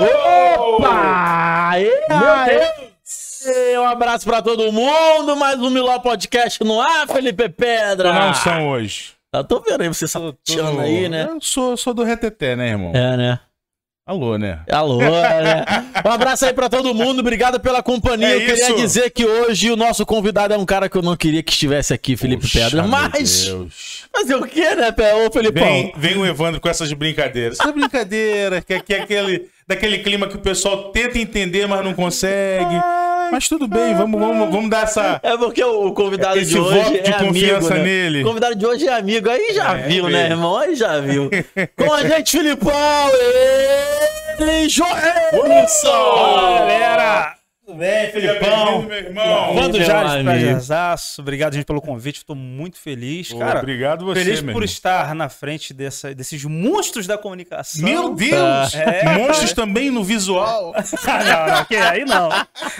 Opa! Meu Um abraço pra todo mundo, mais um Miló Podcast no ar, Felipe Pedra. Não são hoje. Eu tô vendo aí você sapateando aí, né? Eu sou, sou do reteté, né, irmão? É, né? Alô, né? Alô, né? Um abraço aí pra todo mundo, obrigado pela companhia. É eu queria isso. dizer que hoje o nosso convidado é um cara que eu não queria que estivesse aqui, Felipe Puxa, Pedra, meu mas... Fazer o quê, né, Pé? Ô, Felipão? Vem, vem o Evandro com essas brincadeiras. Essa brincadeira, que, que é aquele, daquele clima que o pessoal tenta entender, mas não consegue. Mas tudo bem, vamos, vamos, vamos dar essa. É porque o convidado Esse de hoje voto de é confiança amigo, né? nele. O convidado de hoje é amigo, aí já É, viu, né, mesmo. irmão? Aí já viu. Com a gente, Filipão, ele, Joelson! Galera! Tudo bem, Felipão? meu irmão. Vando Jales. Prazerzaço. Obrigado, gente, pelo convite. Estou muito feliz. Pô, Cara, obrigado você, feliz por irmão. estar na frente dessa- desses monstros da comunicação. Meu Deus! É. Monstros também no visual. Ah, não, não, que aí não.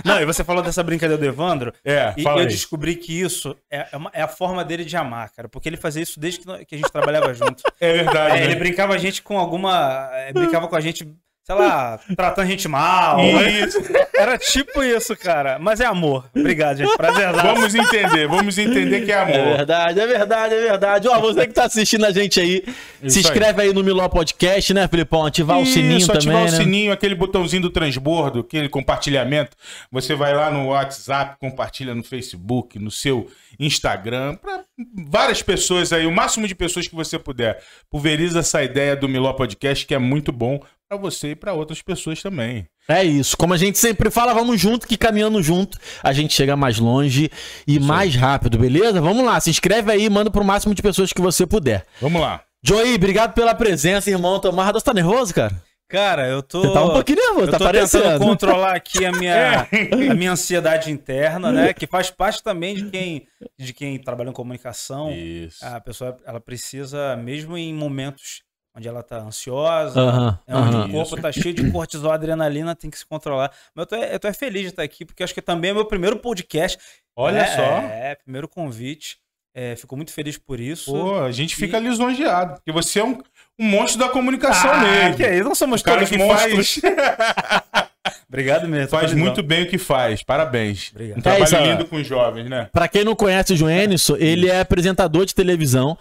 Não, e você falou dessa brincadeira do Evandro. É, E fala eu aí. descobri que isso é, é uma- é a forma dele de amar, cara. Porque ele fazia isso desde que, que a gente trabalhava junto. É verdade. É, ele né? brincava a gente com alguma. é, brincava com a gente, sei lá, tratando a gente mal. Isso. Era tipo isso, cara. Mas é amor. Obrigado, gente. Prazerzaço. Vamos entender, vamos entender que é É amor. verdade, é verdade, é verdade. Ó, você que tá assistindo a gente aí, Isso se inscreve aí. no Miló Podcast, né, Filipão? Ativar o sininho Isso, também, ativar o né? sininho, aquele botãozinho do transbordo, aquele compartilhamento. Você vai lá no WhatsApp, compartilha no Facebook, no seu Instagram, para várias pessoas aí, o máximo de pessoas que você puder. Pulveriza essa ideia do Miló Podcast, que é muito bom para você e para outras pessoas também. É isso. Como a gente sempre fala, vamos junto, que caminhando junto a gente chega mais longe e mais rápido, beleza? Vamos lá, se inscreve aí e manda pro máximo de pessoas que você puder. Vamos lá. Joey, obrigado pela presença, irmão. Tomar, você tá nervoso, cara? Cara, eu tô. Você tá um pouquinho nervoso, eu tá tô parecendo. tentando controlar aqui a minha, a minha ansiedade interna, né? Que faz parte também de quem, de quem trabalha em comunicação. Isso. A pessoa ela precisa, mesmo em momentos onde ela tá ansiosa, Aham, é onde aham. o corpo tá cheio de cortisol, adrenalina, tem que se controlar. Mas eu tô, eu tô é feliz de estar aqui, porque acho que também é meu primeiro podcast. Olha É, só. É, primeiro convite. É, fico muito feliz por isso. Pô, a gente fica lisonjeado, porque você é um, um monstro da comunicação mesmo. Ah, que é isso? Não somos todos que monstros. faz, Obrigado mesmo. faz muito bem o que faz. Parabéns. Obrigado. Um É trabalho isso, ó. lindo com os jovens, né? Pra quem não conhece o Joenison, ele é apresentador de televisão.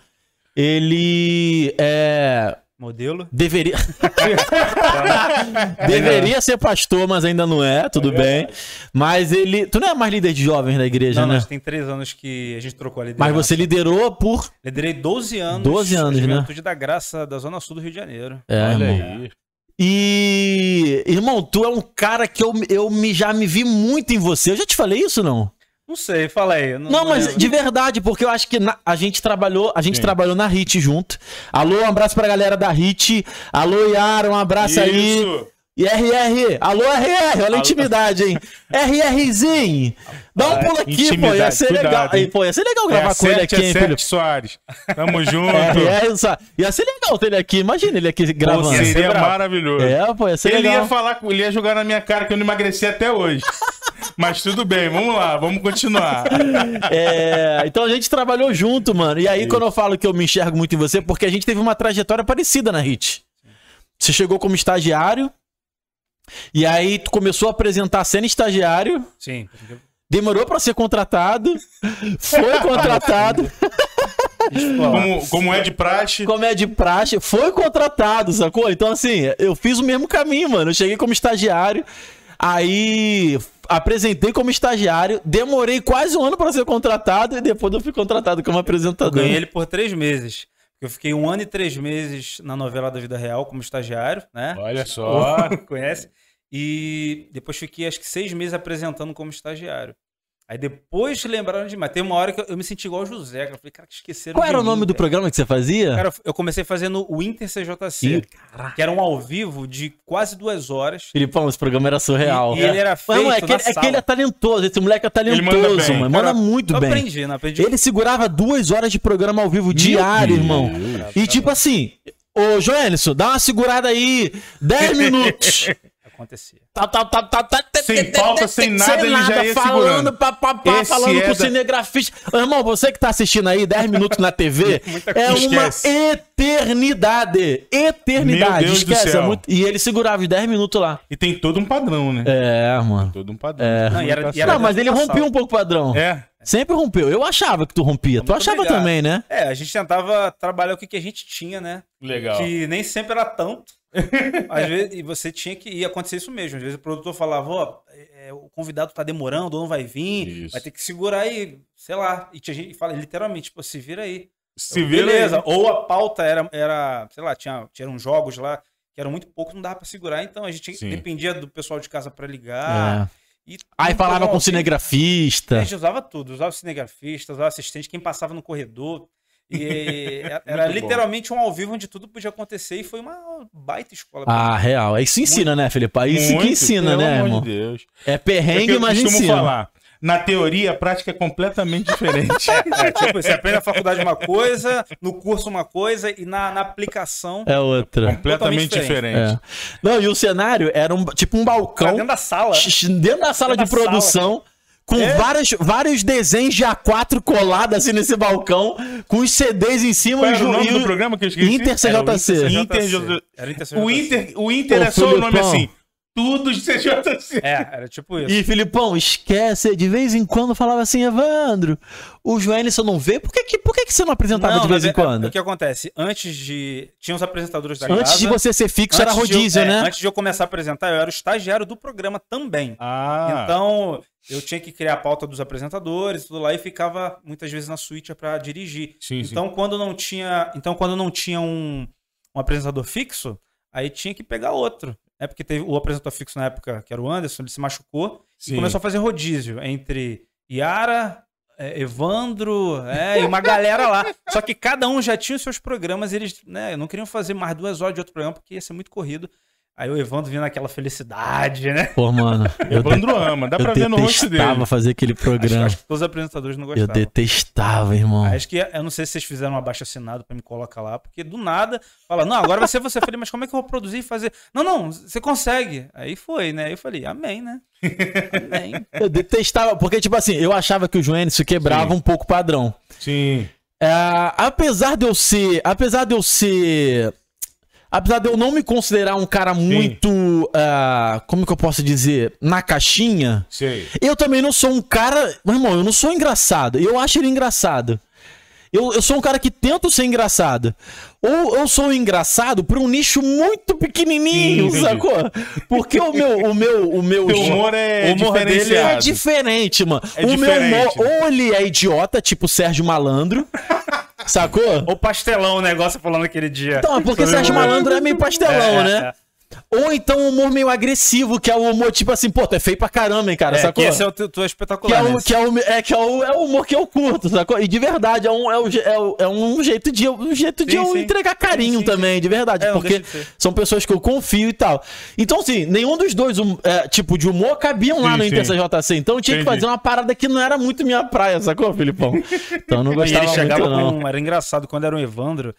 Ele é. Modelo. Deveria. Deveria ser pastor, mas ainda não é, tudo bem. Mas ele. Tu não é mais líder de jovens da igreja, Não, né? nós tem três anos que a gente trocou a liderança. Mas você liderou por. Liderei 12 anos. 12 anos, né? Juventude da Graça da Zona Sul do Rio de Janeiro. É, Olha irmão. aí. E. Irmão, tu é um cara que eu, eu me, já me vi muito em você. Eu já te falei isso, não? Não sei, fala aí. Não, mas lembro. de verdade, porque eu acho que na- a gente trabalhou, a gente Sim. trabalhou na HIT junto. Alô, um abraço pra galera da HIT. Alô, Yara, um abraço aí. Isso. E RR, alô RR, olha a intimidade, hein? RRzinho, dá um pulo aqui, pô, ia ser cuidado, legal. hein? Aí, pô, ia ser legal É, gravar com ele acerte, aqui, hein, acerte, filho? Soares. Tamo junto. RR, só- ia ser legal ter ele aqui, imagina ele aqui gravando. Pô, ia ser seria maravilhoso. É, pô, ia ser Ele legal. ia falar, ele ia jogar na minha cara que eu não emagreci até hoje. Mas tudo bem, vamos lá, vamos continuar. É, então a gente trabalhou junto, mano. E aí, quando eu falo que eu me enxergo muito em você, porque a gente teve uma trajetória parecida na HIT. Você chegou como estagiário, e aí tu começou a apresentar sendo estagiário, Sim. demorou pra ser contratado, foi contratado, Como, como é de praxe. como é de praxe, foi contratado, sacou? Então, assim, eu fiz o mesmo caminho, mano. Eu cheguei como estagiário, aí apresentei como estagiário, demorei quase um ano pra ser contratado, e depois eu fui contratado como Eu apresentador. ganhei ele por três meses. Eu fiquei um ano e três meses na novela da Vida Real como estagiário, né? Olha só. Conhece? E depois fiquei acho que seis meses apresentando como estagiário. Aí depois lembraram de mim. Mas tem uma hora que eu, eu me senti igual o José. cara. Eu falei, cara, que esqueceram Qual de era o mim, nome do cara. programa que você fazia? Cara, eu comecei fazendo o Inter CJC, Ih, que era um ao vivo de quase duas horas. Filipão, esse programa era surreal. E, e ele era feito mano, é, que, é que ele é talentoso, esse moleque é manda talentoso, bem. mano. Manda Cara, muito eu bem. aprendi, não aprendi. Ele segurava duas horas de programa ao vivo diário, Deus. irmão. E tipo assim, ô Joelson, dá uma segurada aí, 10 minutos. Acontecia. Tá, tá, tá, tá, tá, Sem pauta, sem nada, ele já ia falando, segurando. pá, pá, pá, Esse falando é com o da- cinegrafista. Irmão, você que tá assistindo aí 10 minutos na TV, é uma eternidade. Eternidade. Esquece. é E ele segurava os 10 minutos lá. E tem todo um padrão, né? É, mano. Todo um padrão. É. Não, e e mas ele rompia um pouco o padrão. É. Sempre rompeu. Eu achava que tu rompia. Tu achava obrigado. também, né? É, a gente tentava trabalhar o que, que a gente tinha, né? Legal. Que nem sempre era tanto. Às vezes, e você tinha que ia acontecer isso mesmo. Vezes o produtor falava, ó, é, o convidado tá demorando, ou não vai vir, Isso. vai ter que segurar aí, sei lá. E tinha gente que fala literalmente, tipo, se vira aí. Se vira Beleza. aí. Ou a pauta era, era sei lá, tinha, tinham jogos lá que eram muito poucos, não dava pra segurar, então a gente Sim. dependia do pessoal de casa pra ligar. É. E Aí falava com assim, cinegrafista. A gente usava tudo, usava cinegrafista, usava assistente, quem passava no corredor. E era Muito literalmente um ao vivo onde tudo podia acontecer e foi uma baita escola. Ah, real. Isso ensina, né, Felipe? Isso que Muito, ensina, pelo né, amor irmão? de Deus. É É perrengue, que eu mas ensina. falar. Na teoria, a prática é completamente diferente. É, tipo, você aprende na faculdade uma coisa, no curso uma coisa e na, na aplicação É outra. completamente Totalmente diferente. É. Não, e o cenário era um, tipo um balcão dentro da sala. dentro da sala Dentro de da produção. Com É. vários, vários desenhos de A4 colados assim nesse balcão, com os CDs em cima Qual e era o o- nome do o- programa que eu esqueci? Inter CJC. Inter Era Inter O CJC. Inter, o Inter Ô, é só o nome assim. Tudo de CJC. É, era tipo isso. E Filipão, esquece, de vez em quando falava assim, Evandro, o Joelson não vê, por que, que, por que, que você não apresentava Não, de vez em é- quando? O que acontece? Antes de. Tinha os apresentadores da Antes casa. de você ser fixo, era antes de eu- rodízio, é, né? Antes de eu começar a apresentar, eu era o estagiário do programa também. Ah. Então, eu tinha que criar a pauta dos apresentadores, tudo lá, e ficava muitas vezes na suíte para dirigir. Sim, sim. Então, quando não tinha, então quando não tinha um, um apresentador fixo, aí tinha que pegar outro. É porque teve o apresentador fixo na época, que era o Anderson, ele se machucou Sim. e começou a fazer rodízio entre Yara, é, Evandro, é, e uma galera lá. Só que cada um já tinha os seus programas, eles né, não queriam fazer mais duas horas de outro programa, porque ia ser muito corrido. Aí o Evandro vinha naquela felicidade, né? Pô, mano, eu, de- Evandro ama, dá eu pra ver no rosto dele. detestava fazer aquele Acho, programa. acho que todos os apresentadores não Eu gostavam. detestava, irmão. Acho que eu não sei se vocês fizeram um abaixo assinado pra me colocar lá, porque do nada fala, não, agora vai ser você. Eu falei, mas como é que eu vou produzir e fazer? Não, não, você consegue. Aí foi, né? Aí eu falei, amém, né? Amém. Eu detestava, porque, tipo assim, eu achava que o Joêncio quebrava um pouco o padrão. Sim. É, apesar de eu ser. Apesar de eu ser. Apesar de eu não me considerar um cara muito. ah, como que eu posso dizer? Na caixinha. Sei. Eu também não sou um cara. Meu irmão, eu não sou engraçado. Eu acho ele engraçado. Eu, eu sou um cara que tento ser engraçado. Ou eu sou engraçado pra um nicho muito pequenininho, Sim, sacou? Porque o meu. O meu, o meu Teu humor é o humor dele é diferente, mano. É o meu humor, diferente. ou ele é idiota, tipo Sérgio Malandro, sacou? Ou pastelão o negócio falando aquele dia. Então, porque Sobre Sérgio Malandro é meio pastelão, É, né? é. Ou então um humor meio agressivo, que é o humor tipo assim, pô, tu é feio pra caramba, hein, cara, É, sacou? que esse é o teu, tu é Que espetacular. é, o, nesse. que, é, o, é, que é, o, é o humor que eu curto, sacou? E de verdade, é um, é o, é o- é um jeito de, eu- um jeito de Sim, eu sim. entregar carinho Sim, também, de verdade. É, porque de são pessoas que eu confio e tal. Então, assim, nenhum dos dois um, é, tipo de humor cabiam lá no sim. Inter CJC. Então eu tinha que Entendi. fazer uma parada que não era muito minha praia, sacou, Filipão? Então eu não E gostava ele chegava muito, não. com. Era engraçado, quando era o Evandro,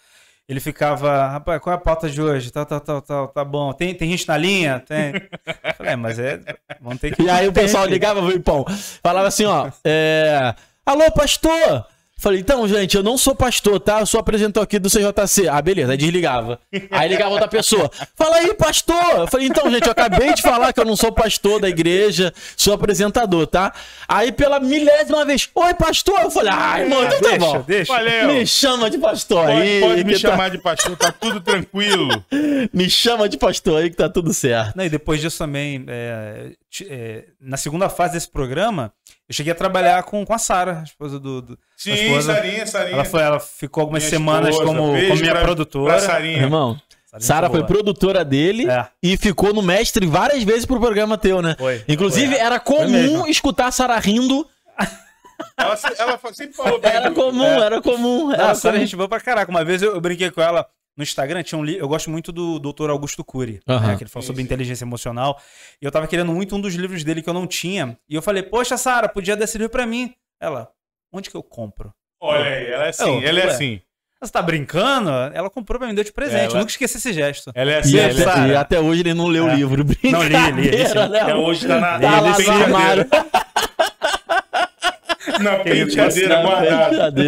ele ficava. Rapaz, qual é a pauta de hoje? Tá, tá, tá, tá, tá bom. Tem, tem gente na linha? Tem. Eu falei, é, mas é. Vamos ter que. E aí o pessoal ligava, Filipão, falava assim, ó, é... Alô, pastor! Falei, então, gente, eu não sou pastor, tá? Eu sou apresentor aqui do CJC. Ah, beleza, aí desligava. Aí ligava outra pessoa. Fala aí, pastor! Eu falei, então, gente, eu acabei de falar que eu não sou pastor da igreja, sou apresentador, tá? Aí pela milésima vez, oi, pastor! Eu falei, ai, irmão, então tá deixa, bom. deixa. Valeu. Me chama de pastor Pode, aí. pode me tá- chamar de pastor, tá tudo tranquilo. Me chama de pastor aí que tá tudo certo. Não, e depois disso também, é, é, na segunda fase desse programa, eu cheguei a trabalhar com, com a Sara, a esposa do. do a Sim, esposa. Sarinha, Sarinha. Ela, foi, ela ficou algumas Minha semanas esposa. como, como minha pra- produtora. pra Sarinha. Irmão, Sarinha Sara foi boa. produtora dele É. e ficou no mestre várias vezes pro programa teu, né? Foi. Inclusive, Foi. era comum escutar a Sara rindo. Ela, ela sempre falou bem Era comum, É. era comum. Não, Era a Sara a comum. gente boa pra caraca. Uma vez eu, eu brinquei com ela no Instagram, tinha um li... eu gosto muito do Dr. Augusto Cury, né, que ele falou sobre inteligência emocional. E eu tava querendo muito um dos livros dele que eu não tinha. E eu falei, poxa, Sara, podia dar esse livro pra mim. Ela, onde que eu compro? Olha aí, ela é assim, Oh, ela é assim. Você tá brincando? Ela comprou pra mim, deu de presente. Ela- Nunca esqueci esse gesto. Ela é E, assim, até, ela e é... até hoje ele não leu o É. livro. Não, li, li, né, Até hoje tá na, Tá na lá no penteadeira. armário. Na penteadeira guardada.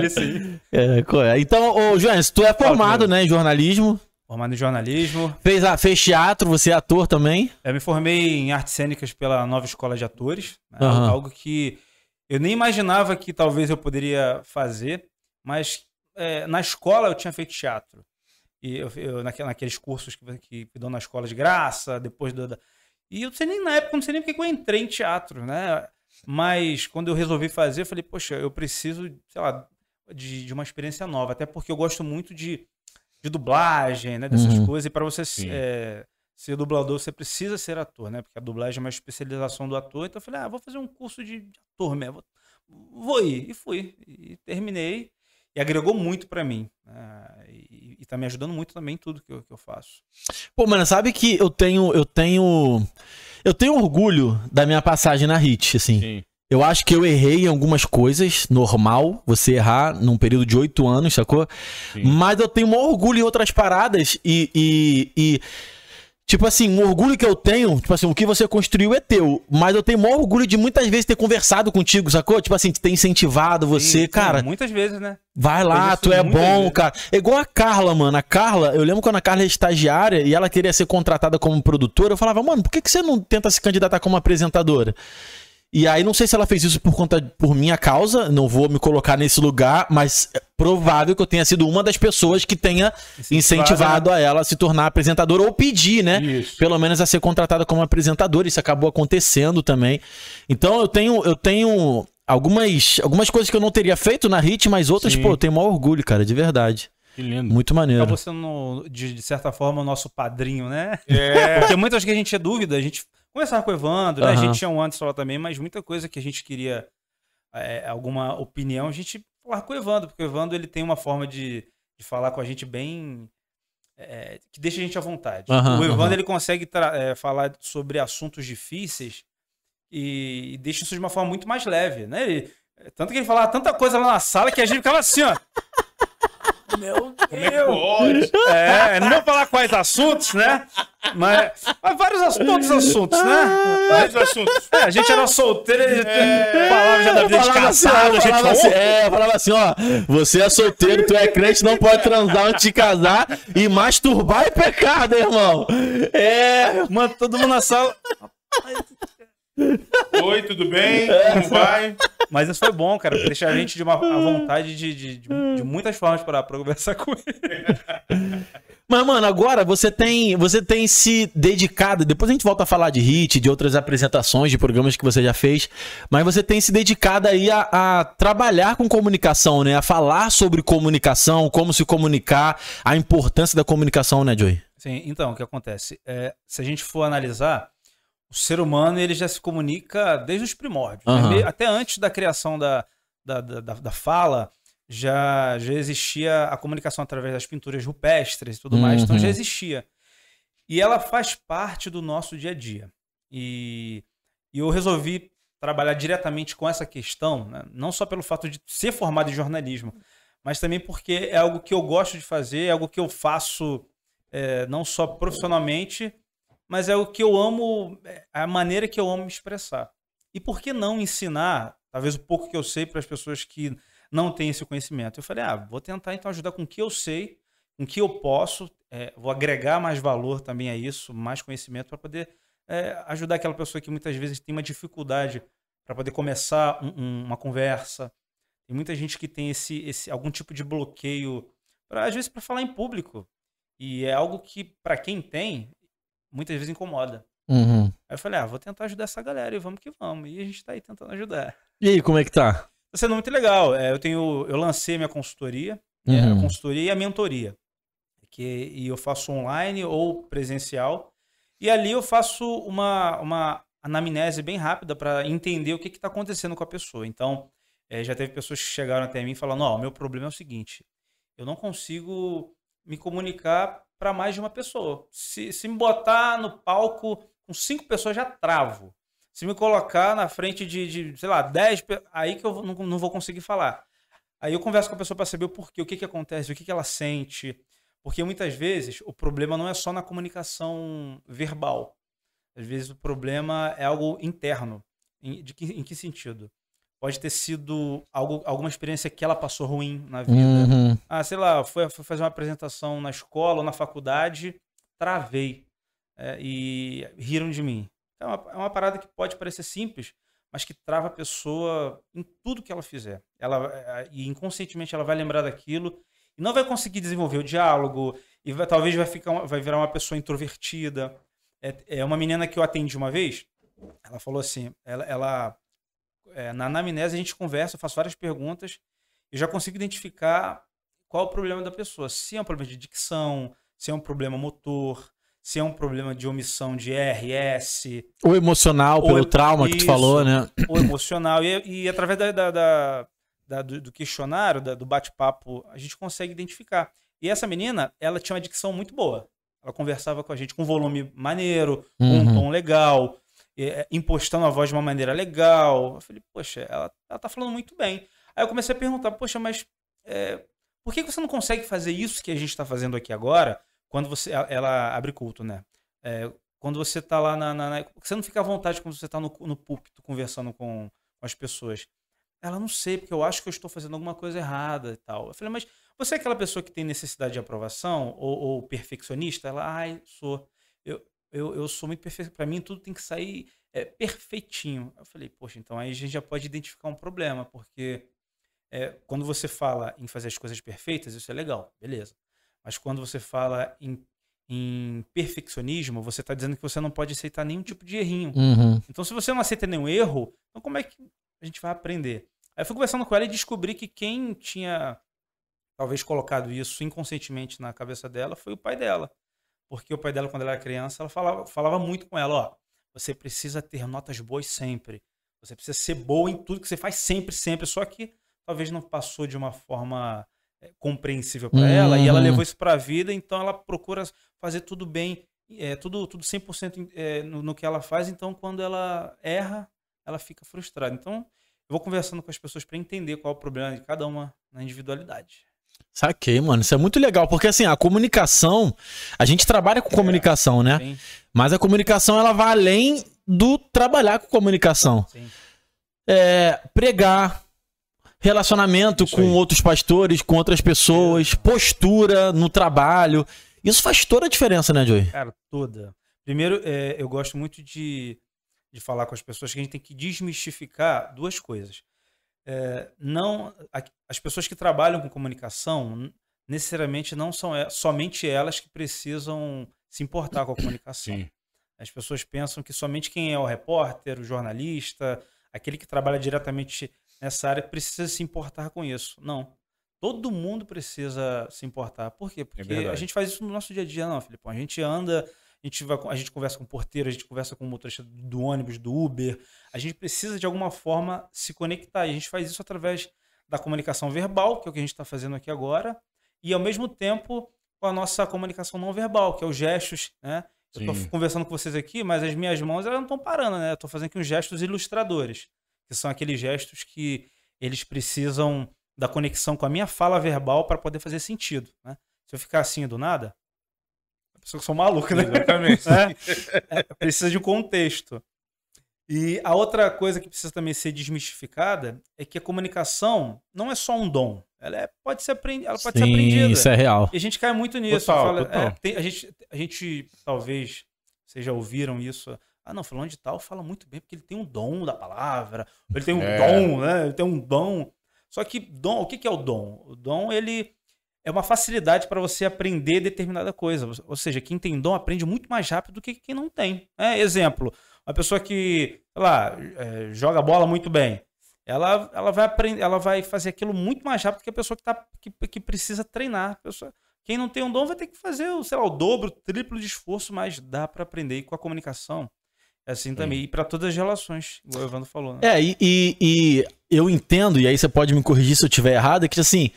Li sim. É, qual é? Então, ô, Joães, tu é formado, né, em jornalismo. Formado em jornalismo. Fez, a, fez teatro, você é ator também. Eu me formei em artes cênicas pela Nova Escola de Atores. né? Aham. Algo que eu nem imaginava que talvez eu poderia fazer, mas é, na escola eu tinha feito teatro. E eu, eu- naque- naqueles cursos que, que, que dão na escola de graça, depois do. da- E eu não sei nem na época, não sei nem porque que eu entrei em teatro, né? Mas quando eu resolvi fazer, eu falei, poxa, eu preciso, sei lá, de, de uma experiência nova. Até porque eu gosto muito de, de dublagem, né? Dessas Uhum. coisas. E para você é, ser dublador, você precisa ser ator, né? Porque a dublagem é uma especialização do ator. Então eu falei, ah, vou fazer um curso de de ator mesmo. Vou, vou ir. E fui. E terminei. E agregou muito pra mim. né? E, e tá me ajudando muito também em tudo que eu, que eu faço. Pô, mano, sabe que eu tenho, eu tenho, eu tenho orgulho da minha passagem na HIT, assim. Sim. Eu acho que eu errei em algumas coisas, normal, você errar num período de oito anos, sacou? Sim. Mas eu tenho maior orgulho em outras paradas e, e, e, tipo assim, o orgulho que eu tenho, tipo assim, o que você construiu é teu, mas eu tenho maior orgulho de muitas vezes ter conversado contigo, sacou? Tipo assim, ter incentivado você, Sim, sim, cara, Muitas vezes, né? Vai lá, tu é bom, vezes. cara. É igual a Carla, mano. A Carla, eu lembro quando a Carla é estagiária e ela queria ser contratada como produtora, eu falava, mano, por que, que você não tenta se candidatar como apresentadora? E aí, não sei se ela fez isso por conta, por minha causa, não vou me colocar nesse lugar, mas é provável que eu tenha sido uma das pessoas que tenha incentivado a ela a se tornar apresentadora ou pedir, né? Isso. Pelo menos a ser contratada como apresentadora. Isso acabou acontecendo também. Então eu tenho, eu tenho algumas, algumas coisas que eu não teria feito na HIT, mas outras, Sim. pô, eu tenho maior orgulho, cara, de verdade. Que lindo. Muito maneiro. Acabou sendo, de, de certa forma, o nosso padrinho, né? É. Porque muitas que a gente tinha dúvida, a gente conversava com o Evandro, né? A gente tinha um Anderson lá também, mas muita coisa que a gente queria é, alguma opinião, a gente falava com o Evandro, porque o Evandro ele tem uma forma de, de falar com a gente bem. é, que deixa a gente à vontade. Aham, o Evandro aham. ele consegue é, falar sobre assuntos difíceis e, e deixa isso de uma forma muito mais leve, né? Ele- tanto que ele falava tanta coisa lá na sala que a gente ficava assim, ó. Meu é pode? é, não vou falar quais assuntos, né? Mas, mas vários ass- todos os assuntos, né? Vários assuntos. É, a gente era solteiro, gente falava já da vida de assim, casado, a gente falava assim, é, falava assim, ó, você é solteiro, tu é crente, não pode transar antes de casar e masturbar é pecado, irmão. É, mano, todo mundo na sala. Oi, tudo bem? Como vai? Mas isso foi bom, cara, porque deixa a gente de uma à vontade de, de, de, de muitas formas para pra conversar com ele. Mas, mano, agora você tem, você tem se dedicado. Depois a gente volta a falar de hit, de outras apresentações, de programas que você já fez. Mas você tem se dedicado aí a, a trabalhar com comunicação, né? A falar sobre comunicação, como se comunicar, a importância da comunicação, né, Joey? Sim, então, o que acontece? É, se a gente for analisar, o ser humano ele já se comunica desde os primórdios. né? Aham. Me- Até antes da criação da, da, da, da- fala, já, já existia a comunicação através das pinturas rupestres e tudo mais. Então Uhum. já existia. E ela faz parte do nosso dia a dia. E, e eu resolvi trabalhar diretamente com essa questão, né? não só pelo fato de ser formado em jornalismo, mas também porque é algo que eu gosto de fazer, é algo que eu faço é, não só profissionalmente, mas é o que eu amo, é a maneira que eu amo me expressar. E por que não ensinar, talvez o pouco que eu sei, para as pessoas que não têm esse conhecimento? Eu falei, ah, vou tentar então ajudar com o que eu sei, com o que eu posso, é, vou agregar mais valor também a isso, mais conhecimento, para poder é, ajudar aquela pessoa que muitas vezes tem uma dificuldade para poder começar um- um- uma conversa. Tem muita gente que tem esse, esse algum tipo de bloqueio, pra, às vezes para falar em público. E é algo que, para quem tem, muitas vezes incomoda. Uhum. Aí eu falei, ah, vou tentar ajudar essa galera e vamos que vamos. E a gente tá aí tentando ajudar. E aí, como é que tá? Tá sendo muito legal. É, eu tenho, eu lancei minha consultoria, é, Uhum. a consultoria e a mentoria. Que, e eu faço online ou presencial. E ali eu faço uma, uma anamnese bem rápida para entender o que está acontecendo com a pessoa. Então, é, já teve pessoas que chegaram até mim falando: Ó, o meu problema é o seguinte, eu não consigo me comunicar para mais de uma pessoa. Se, se me botar no palco com cinco pessoas, já travo. Se me colocar na frente de, de sei lá, dez, aí que eu não, não vou conseguir falar. Aí eu converso com a pessoa para saber o porquê, o que, que acontece, o que, que ela sente. Porque muitas vezes o problema não é só na comunicação verbal. Às vezes o problema é algo interno. Em, de que, em que sentido? Pode ter sido algo, alguma experiência que ela passou ruim na vida. Uhum. Ah, sei lá, foi, foi fazer uma apresentação na escola ou na faculdade, travei. É, e riram de mim. É uma, é uma parada que pode parecer simples, mas que trava a pessoa em tudo que ela fizer. Ela, é, e inconscientemente ela vai lembrar daquilo e não vai conseguir desenvolver o diálogo e vai, talvez vai, ficar, vai virar uma pessoa introvertida. É, é uma menina que eu atendi uma vez, ela falou assim, ela, ela é, na anamnese a gente conversa, eu faço várias perguntas e já consigo identificar qual o problema da pessoa. Se é um problema de dicção, se é um problema motor, se é um problema de omissão de RS. Ou emocional, pelo trauma isso, que tu falou, né? Ou emocional. E, e através da, da, da, da do, do, questionário, do bate-papo, a gente consegue identificar. E essa menina, ela tinha uma dicção muito boa. Ela conversava com a gente com um volume maneiro, com uhum. um tom legal, é, impostando a voz de uma maneira legal. Eu falei, poxa, ela, ela tá falando muito bem. Aí eu comecei a perguntar, poxa, mas é, por que você não consegue fazer isso que a gente está fazendo aqui agora? quando você. Ela abre culto, né? É, quando você tá lá na, na, na, Você não fica à vontade quando você tá no, no púlpito conversando com, com as pessoas. Ela não sei, porque eu acho que eu estou fazendo alguma coisa errada e tal. Eu falei, mas você é aquela pessoa que tem necessidade de aprovação ou, ou perfeccionista? Ela, ai, sou. Eu, eu, eu sou muito perfeito. Para mim, tudo tem que sair é, perfeitinho. Eu falei, poxa, então aí a gente já pode identificar um problema, porque é, quando você fala em fazer as coisas perfeitas, isso é legal, beleza. Mas quando você fala em, em perfeccionismo, você está dizendo que você não pode aceitar nenhum tipo de errinho. Uhum. Então, se você não aceita nenhum erro, então como é que a gente vai aprender? Aí eu fui conversando com ela e descobri que quem tinha talvez colocado isso inconscientemente na cabeça dela foi o pai dela. Porque o pai dela, quando ela era criança, ela falava, falava muito com ela, ó, você precisa ter notas boas sempre. Você precisa ser boa em tudo que você faz sempre, sempre. Só que talvez não passou de uma forma é, compreensível para uhum. ela e ela levou isso para a vida, então ela procura fazer tudo bem, é, tudo, tudo 100% é, no, no que ela faz, então quando ela erra, ela fica frustrada. Então, eu vou conversando com as pessoas para entender qual é o problema de cada uma na individualidade. Saquei, mano. Isso é muito legal, porque assim, a comunicação, a gente trabalha com comunicação, é, né? Sim. Mas a comunicação ela vai além do trabalhar com comunicação. É, pregar, relacionamento Isso com aí. outros pastores, com outras pessoas, postura no trabalho. Isso faz toda a diferença, né, Joey? Cara, toda. Primeiro, é, eu gosto muito de, de falar com as pessoas que a gente tem que desmistificar duas coisas. É, não, as pessoas que trabalham com comunicação necessariamente não são é, somente elas que precisam se importar com a comunicação. Sim. As pessoas pensam que somente quem é o repórter, o jornalista, aquele que trabalha diretamente nessa área precisa se importar com isso. Não. Todo mundo precisa se importar. Por quê? Porque é a gente faz isso no nosso dia a dia, não, Felipe. A gente anda, a gente, vai, a gente conversa com o porteiro, a gente conversa com o motorista do ônibus, do Uber. A gente precisa, de alguma forma, se conectar. E a gente faz isso através da comunicação verbal, que é o que a gente está fazendo aqui agora, e, ao mesmo tempo, com a nossa comunicação não verbal, que é os gestos, né? Eu estou conversando com vocês aqui, mas as minhas mãos elas não estão parando, né? Eu estou fazendo aqui uns gestos ilustradores que são aqueles gestos que eles precisam da conexão com a minha fala verbal para poder fazer sentido. Né? Se eu ficar assim do nada, pessoa que sou maluca, né? Exatamente. é, é, precisa de um contexto. E a outra coisa que precisa também ser desmistificada é que a comunicação não é só um dom. Ela é, pode ser, aprendi ela pode Sim, ser aprendida. Isso é real. E a gente cai muito nisso. Total, fala, total. É, tem, a, gente, a gente, talvez, vocês já ouviram isso ah, não, falando de tal fala muito bem porque ele tem um dom da palavra, ele tem um é. dom, né? Ele tem um dom. Só que dom, o que é o dom? O dom, ele é uma facilidade para você aprender determinada coisa. Ou seja, quem tem dom aprende muito mais rápido do que quem não tem. É, exemplo, uma pessoa que, sei lá, é, joga bola muito bem. Ela, ela vai aprender, ela vai fazer aquilo muito mais rápido que a pessoa que, tá, que, que precisa treinar. Pessoa, quem não tem um dom vai ter que fazer, sei lá, o dobro, o triplo de esforço, mas dá para aprender. E com a comunicação, é assim também. E para todas as relações, igual o Evandro falou. Né? É, e, e, e, eu entendo, e aí você pode me corrigir se eu estiver errado, é que assim,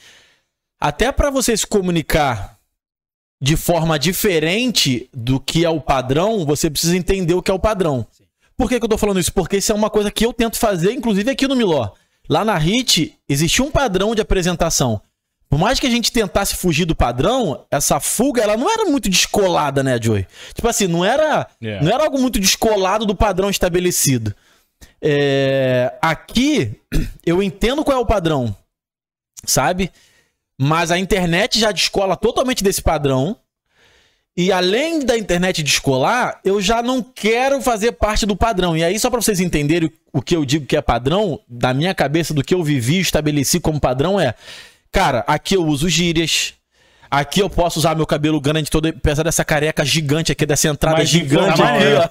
até para você se comunicar de forma diferente do que é o padrão, você precisa entender o que é o padrão. Sim. Por que, que eu tô falando isso? Porque isso é uma coisa que eu tento fazer, inclusive aqui no Miló. Lá na HIT, existia um padrão de apresentação. Por mais que a gente tentasse fugir do padrão, essa fuga, ela não era muito descolada, né, Joey? Tipo assim, não era, Yeah. não era algo muito descolado do padrão estabelecido. É, aqui, eu entendo qual é o padrão, sabe? Mas a internet já descola totalmente desse padrão. E além da internet descolar, eu já não quero fazer parte do padrão. E aí, só pra vocês entenderem o que eu digo que é padrão, da minha cabeça, do que eu vivi e estabeleci como padrão é... Cara, aqui eu uso gírias. Aqui eu posso usar meu cabelo grande todo, apesar dessa careca gigante aqui, dessa entrada Mas gigante aqui, ó.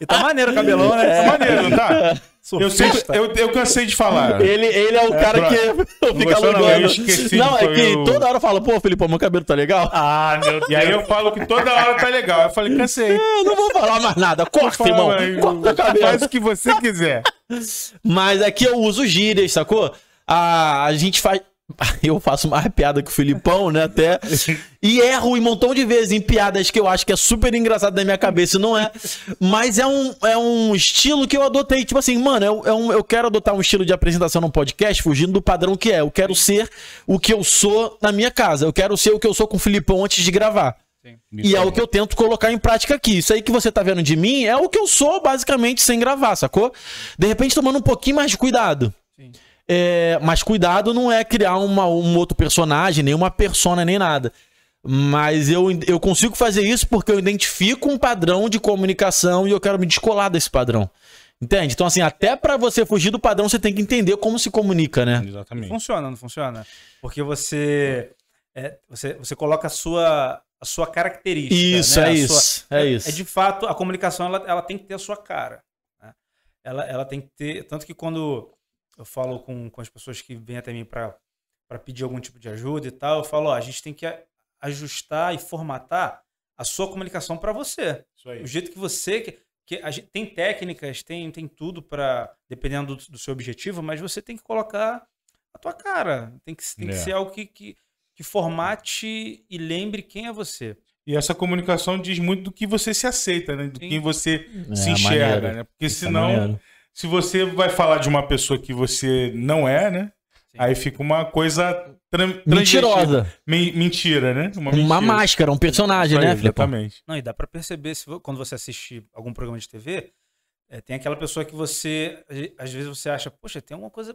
E tá maneiro o cabelão, né? Tá maneiro, não tá? Eu, sempre, eu, eu cansei de falar. Ele, ele é o cara que eu não, eu alugando. esqueci Não, que é que o- toda hora eu falo, pô, Felipe, meu cabelo tá legal? Ah, meu Deus. E aí eu falo que toda hora tá legal. Eu falei, cansei. Eu não vou falar mais nada. Corta, irmão. Fala aí, Corta o cabelo. Faz o que você quiser. Mas aqui eu uso gírias, sacou? A, a gente faz. Eu faço mais piada que o Filipão, né? Até. E erro um montão de vezes em piadas que eu acho que é super engraçado na minha cabeça, e não é. Mas é um, é um estilo que eu adotei. Tipo assim, mano, eu, é um- eu quero adotar um estilo de apresentação no podcast fugindo do padrão que é. Eu quero ser o que eu sou na minha casa. Eu quero ser o que eu sou com o Filipão antes de gravar. E é o que eu tento colocar em prática aqui. Isso aí que você tá vendo de mim é o que eu sou, basicamente, sem gravar, sacou? De repente, tomando um pouquinho mais de cuidado. Sim. É, mas cuidado não é criar uma, um outro personagem, nem uma persona, nem nada. Mas eu, eu consigo fazer isso porque eu identifico um padrão de comunicação e eu quero me descolar desse padrão. Entende? Então, assim, até pra você fugir do padrão, você tem que entender como se comunica, né? Exatamente. Funciona, não funciona? Porque você, é, você, você coloca a sua, a sua característica. Isso, né? é A isso. sua- é isso. É de fato, a comunicação ela, ela tem que ter a sua cara. né? Ela, ela tem que ter. Tanto que quando eu falo com, com as pessoas que vêm até mim para pedir algum tipo de ajuda e tal, eu falo: ó, a gente tem que ajustar e formatar a sua comunicação para você. Isso aí. O jeito que você. Que, que a gente, tem técnicas, tem, tem tudo para dependendo do, do seu objetivo, mas você tem que colocar a tua cara. Tem que, tem que É. ser algo que, que, que formate e lembre quem é você. E essa comunicação diz muito do que você se aceita, né? Do Sim. que você É, se enxerga, maneiro. né? Porque Isso é senão. Se você vai falar de uma pessoa que você não é, né? Sim. Aí fica uma coisa Mentirosa. Men- mentira, né? Uma, Uma mentira. máscara, um personagem, Isso aí, né, Filipão? Exatamente. Não, e dá pra perceber se quando você assiste algum programa de TV, é, tem aquela pessoa que você às vezes você acha, poxa, tem alguma coisa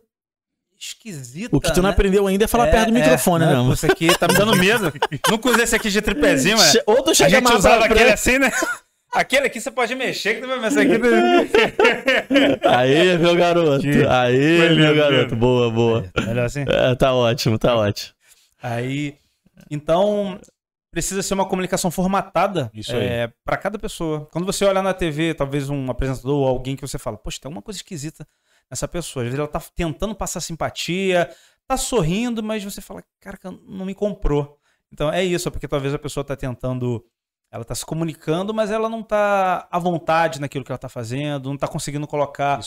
esquisita. O que tu não né? aprendeu ainda é falar É, perto do é, microfone, né? mano? Isso aqui tá me dando medo. Nunca usei esse aqui de tripézinho, mas Che- Ou tu a chega gente mais usava aquele assim, né? Aquele aqui você pode mexer, que tu vai esse aqui. Aê, meu garoto. Aê, meu garoto. Boa, boa. Melhor assim? É, tá ótimo, tá ótimo. Aí, então, precisa ser uma comunicação formatada Isso aí. é, para cada pessoa. Quando você olha na TV, talvez um apresentador ou alguém que você fala, poxa, tem alguma coisa esquisita nessa pessoa. Às vezes ela tá tentando passar simpatia, tá sorrindo, mas você fala, cara, não me comprou. Então é isso, é porque talvez a pessoa tá tentando, ela tá se comunicando, mas ela não tá à vontade naquilo que ela tá fazendo, não tá conseguindo colocar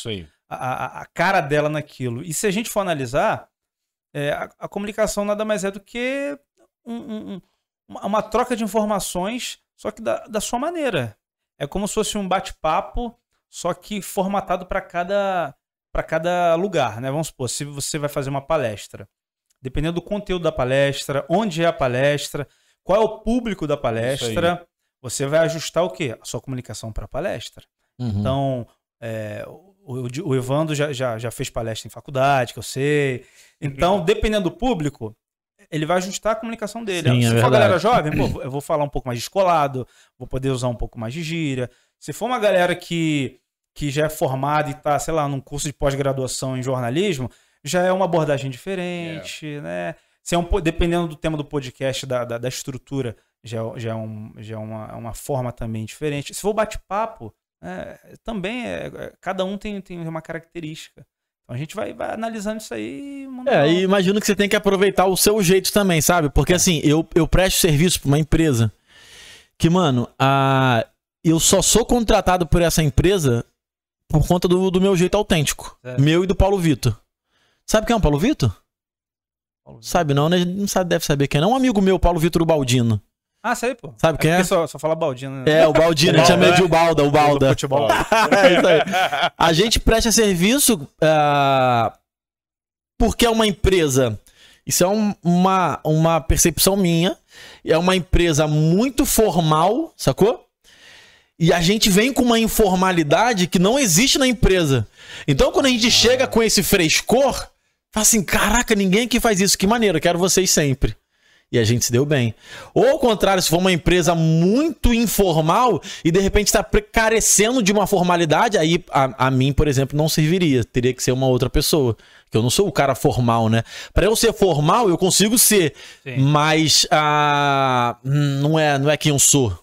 a, a- a cara dela naquilo. E se a gente for analisar, é, a, a comunicação nada mais é do que um- um- um- uma, troca de informações, só que da, da sua maneira. É como se fosse um bate-papo, só que formatado para cada, para cada lugar. Né? Vamos supor, se você vai fazer uma palestra, dependendo do conteúdo da palestra, onde é a palestra, qual é o público da palestra, você vai ajustar o quê? A sua comunicação para a palestra. Uhum. Então, é, o, o- Evandro já, já, já fez palestra em faculdade, que eu sei. Então, dependendo do público, ele vai ajustar a comunicação dele. Sim, Se é for verdade. galera jovem, pô, eu vou falar um pouco mais descolado, vou poder usar um pouco mais de gíria. Se for uma galera que, que já é formada e tá, sei lá, num curso de pós-graduação em jornalismo, já é uma abordagem diferente, né? Se é um, dependendo do tema do podcast, da, da, da estrutura, já, é- já, é, um, já é uma, uma forma também diferente. Se for bate-papo, é, também é, é- cada um tem, tem uma característica. Então a gente vai, vai analisando isso aí. e mandando- É, e imagino que você tem que aproveitar o seu jeito também, sabe? Porque assim, eu, eu presto serviço pra uma empresa que, mano, a, eu só sou contratado por essa empresa por conta do, do meu jeito autêntico. Certo. Meu e do Paulo Vitor. Sabe quem é o Paulo Vitor? Sabe não, né? Não sabe, deve saber quem é. não. Um amigo meu, Paulo Vitor Baldino. Ah, sei, pô. Sabe quem é? Só, só fala Baldino, né? É, o Baldino, a gente chama ele de Balda, o Balda. Futebol. É isso aí. A gente presta serviço ah, porque é uma empresa. Isso é um- uma, uma percepção minha. É uma empresa muito formal, sacou? E a gente vem com uma informalidade que não existe na empresa. Então, quando a gente chega com esse frescor, fala assim: caraca, ninguém aqui faz isso. Que maneiro, quero vocês sempre. E a gente se deu bem. Ou ao contrário, se for uma empresa muito informal e de repente está carecendo de uma formalidade, aí a, a mim, por exemplo, não serviria. Teria que ser uma outra pessoa. Que eu não sou o cara formal, né? Para eu ser formal, eu consigo ser. Sim. Mas ah, não, é, não é quem eu sou.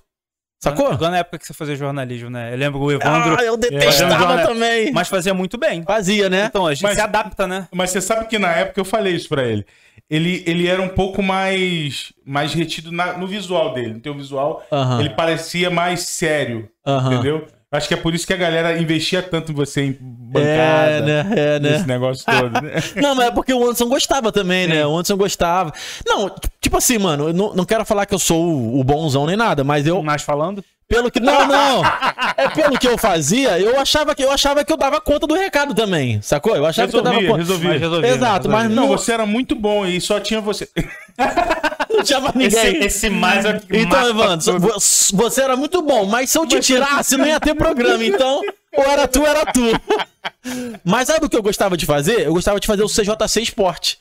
Sacou? Igual na época que você fazia jornalismo, né? Eu lembro que o Evandro. Ah, eu detestava jornal- também. Mas fazia muito bem. Fazia, né? Então, a gente Mas- se adapta, né? Mas você sabe que na época eu falei isso pra ele. Ele, ele era um pouco mais, mais retido na- no visual dele. No teu visual, ele parecia mais sério. Entendeu? Acho que é por isso que a galera investia tanto em você em bancada. É, né? É, né? Esse negócio todo, né? Não, mas é porque o Anderson gostava também, né? O Anderson gostava. Não, tipo assim, mano, eu não, não quero falar que eu sou o, o bonzão nem nada, mas eu. Mais falando. Pelo que. Não, não. É pelo que eu fazia, eu achava que eu achava que eu dava conta do recado também. Sacou? Eu achava que eu dava Resolvia, conta. resolvia. Mas resolvia, Exato, mas resolvia. Não, não, você era muito bom e só tinha você. não tinha mais Esse, ninguém. esse mais é o que Então, mata Evandro, tudo. vo- você era muito bom, mas se eu te tirasse, não ia ter programa. Então, ou era tu, era tu. Mas sabe o que eu gostava de fazer? Eu gostava de fazer o CJC Esporte.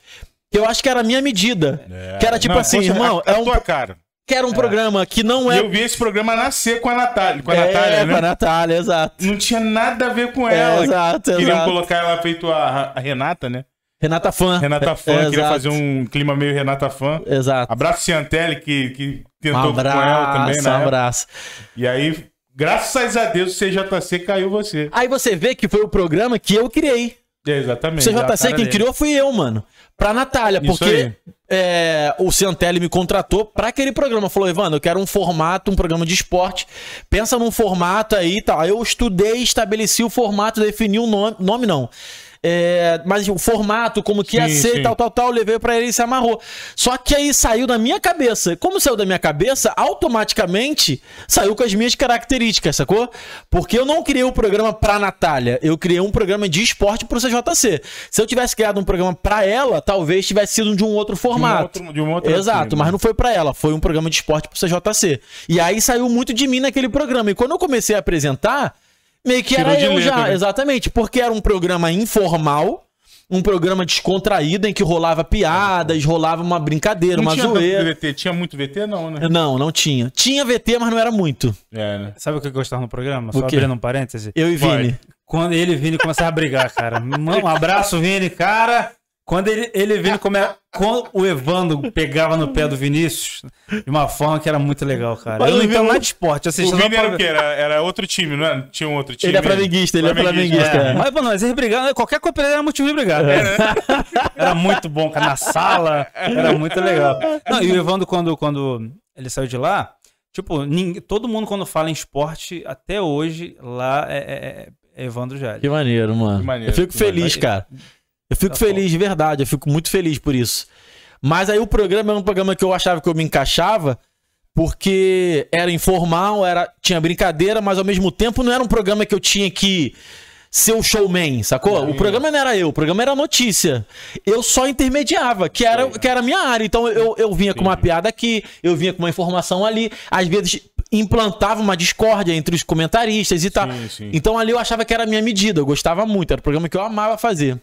Que eu acho que era a minha medida. que era tipo Não, assim, irmão, a, é a um, tua cara. Que era um programa que não é. eu vi esse programa nascer com a Natália. Com a é, Natália, com a né? Natália, exato. Não tinha nada a ver com ela. exato, Queriam exato. colocar ela feito a, a Renata, né? Renata Fã. Renata É, Fã, queria exato, fazer um clima meio Renata Fã. Exato. Abraço Ciantelli, que, que Um tentou com ela também, abraço, né? um abraço. E aí, graças a Deus, o CJC caiu você. Aí você vê que foi o programa que eu criei. É, exatamente. CJC quem dele. criou fui eu, mano. Pra Natália, Isso porque é, o Ciantelli me contratou pra aquele programa. Falou, Evandro, eu quero um formato, um programa de esporte. Pensa num formato aí e tal. Aí eu estudei, estabeleci o formato, defini o nome. Nome não. É, mas o formato, como que ia Sim, ser, sim. tal, tal, tal, levei pra ele e se amarrou. Só que aí saiu da minha cabeça. Como saiu da minha cabeça, automaticamente saiu com as minhas características, sacou? Porque eu não criei o programa pra Natália, eu criei um programa de esporte pro CJC. Se eu tivesse criado um programa pra ela, talvez tivesse sido de um outro formato. outro- de um outro Exato, assim, mas né? não foi pra ela, foi um programa de esporte pro CJC. E aí saiu muito de mim naquele programa. E quando eu comecei a apresentar, meio que Tirou era de eu letra, já, né? exatamente, porque era um programa informal. Um programa descontraído em que rolava piadas, rolava uma brincadeira, Não uma tinha zoeira. VT. Tinha muito VT, não, né? Não, não tinha. Tinha VT, mas não era muito. É, né? Sabe o que eu gostava no programa? Só abrindo um parêntese. Eu e Vai. Vini. Quando ele e Vini começaram a brigar, cara. Um abraço, Vini, cara. Quando ele, ele e Vini come... Quando o Evandro pegava no pé do Vinícius, de uma forma que era muito legal, cara. Mas Eu não entendo nada de esporte. Assisti O Vini pra- era o quê? Era, era outro time, não é? Tinha um outro time. Ele é flamenguista, ele é flamenguista. É, É. mas, mano, mas eles brigavam, qualquer coisa era motivo de brigar. Era muito bom, cara, na sala, era muito legal. Não, e o Evandro, quando, quando ele saiu de lá, tipo, ninguém- todo mundo quando fala em esporte, até hoje, lá é, é- é Evandro Jali. Que maneiro, mano. Que maneiro, eu fico feliz, maneiro. cara. Eu fico Tá feliz de verdade, eu fico muito feliz por isso. Mas aí o programa é um programa que eu achava que eu me encaixava, porque era informal, era tinha brincadeira, mas ao mesmo tempo não era um programa que eu tinha que ser o showman, sacou? O programa não era eu, o programa era notícia. Eu só intermediava, que era, que era a minha área. Então eu, eu vinha com uma piada aqui, eu vinha com uma informação ali, às vezes implantava uma discórdia entre os comentaristas e tal. Sim, sim. Então ali eu achava que era a minha medida, eu gostava muito, era um programa que eu amava fazer.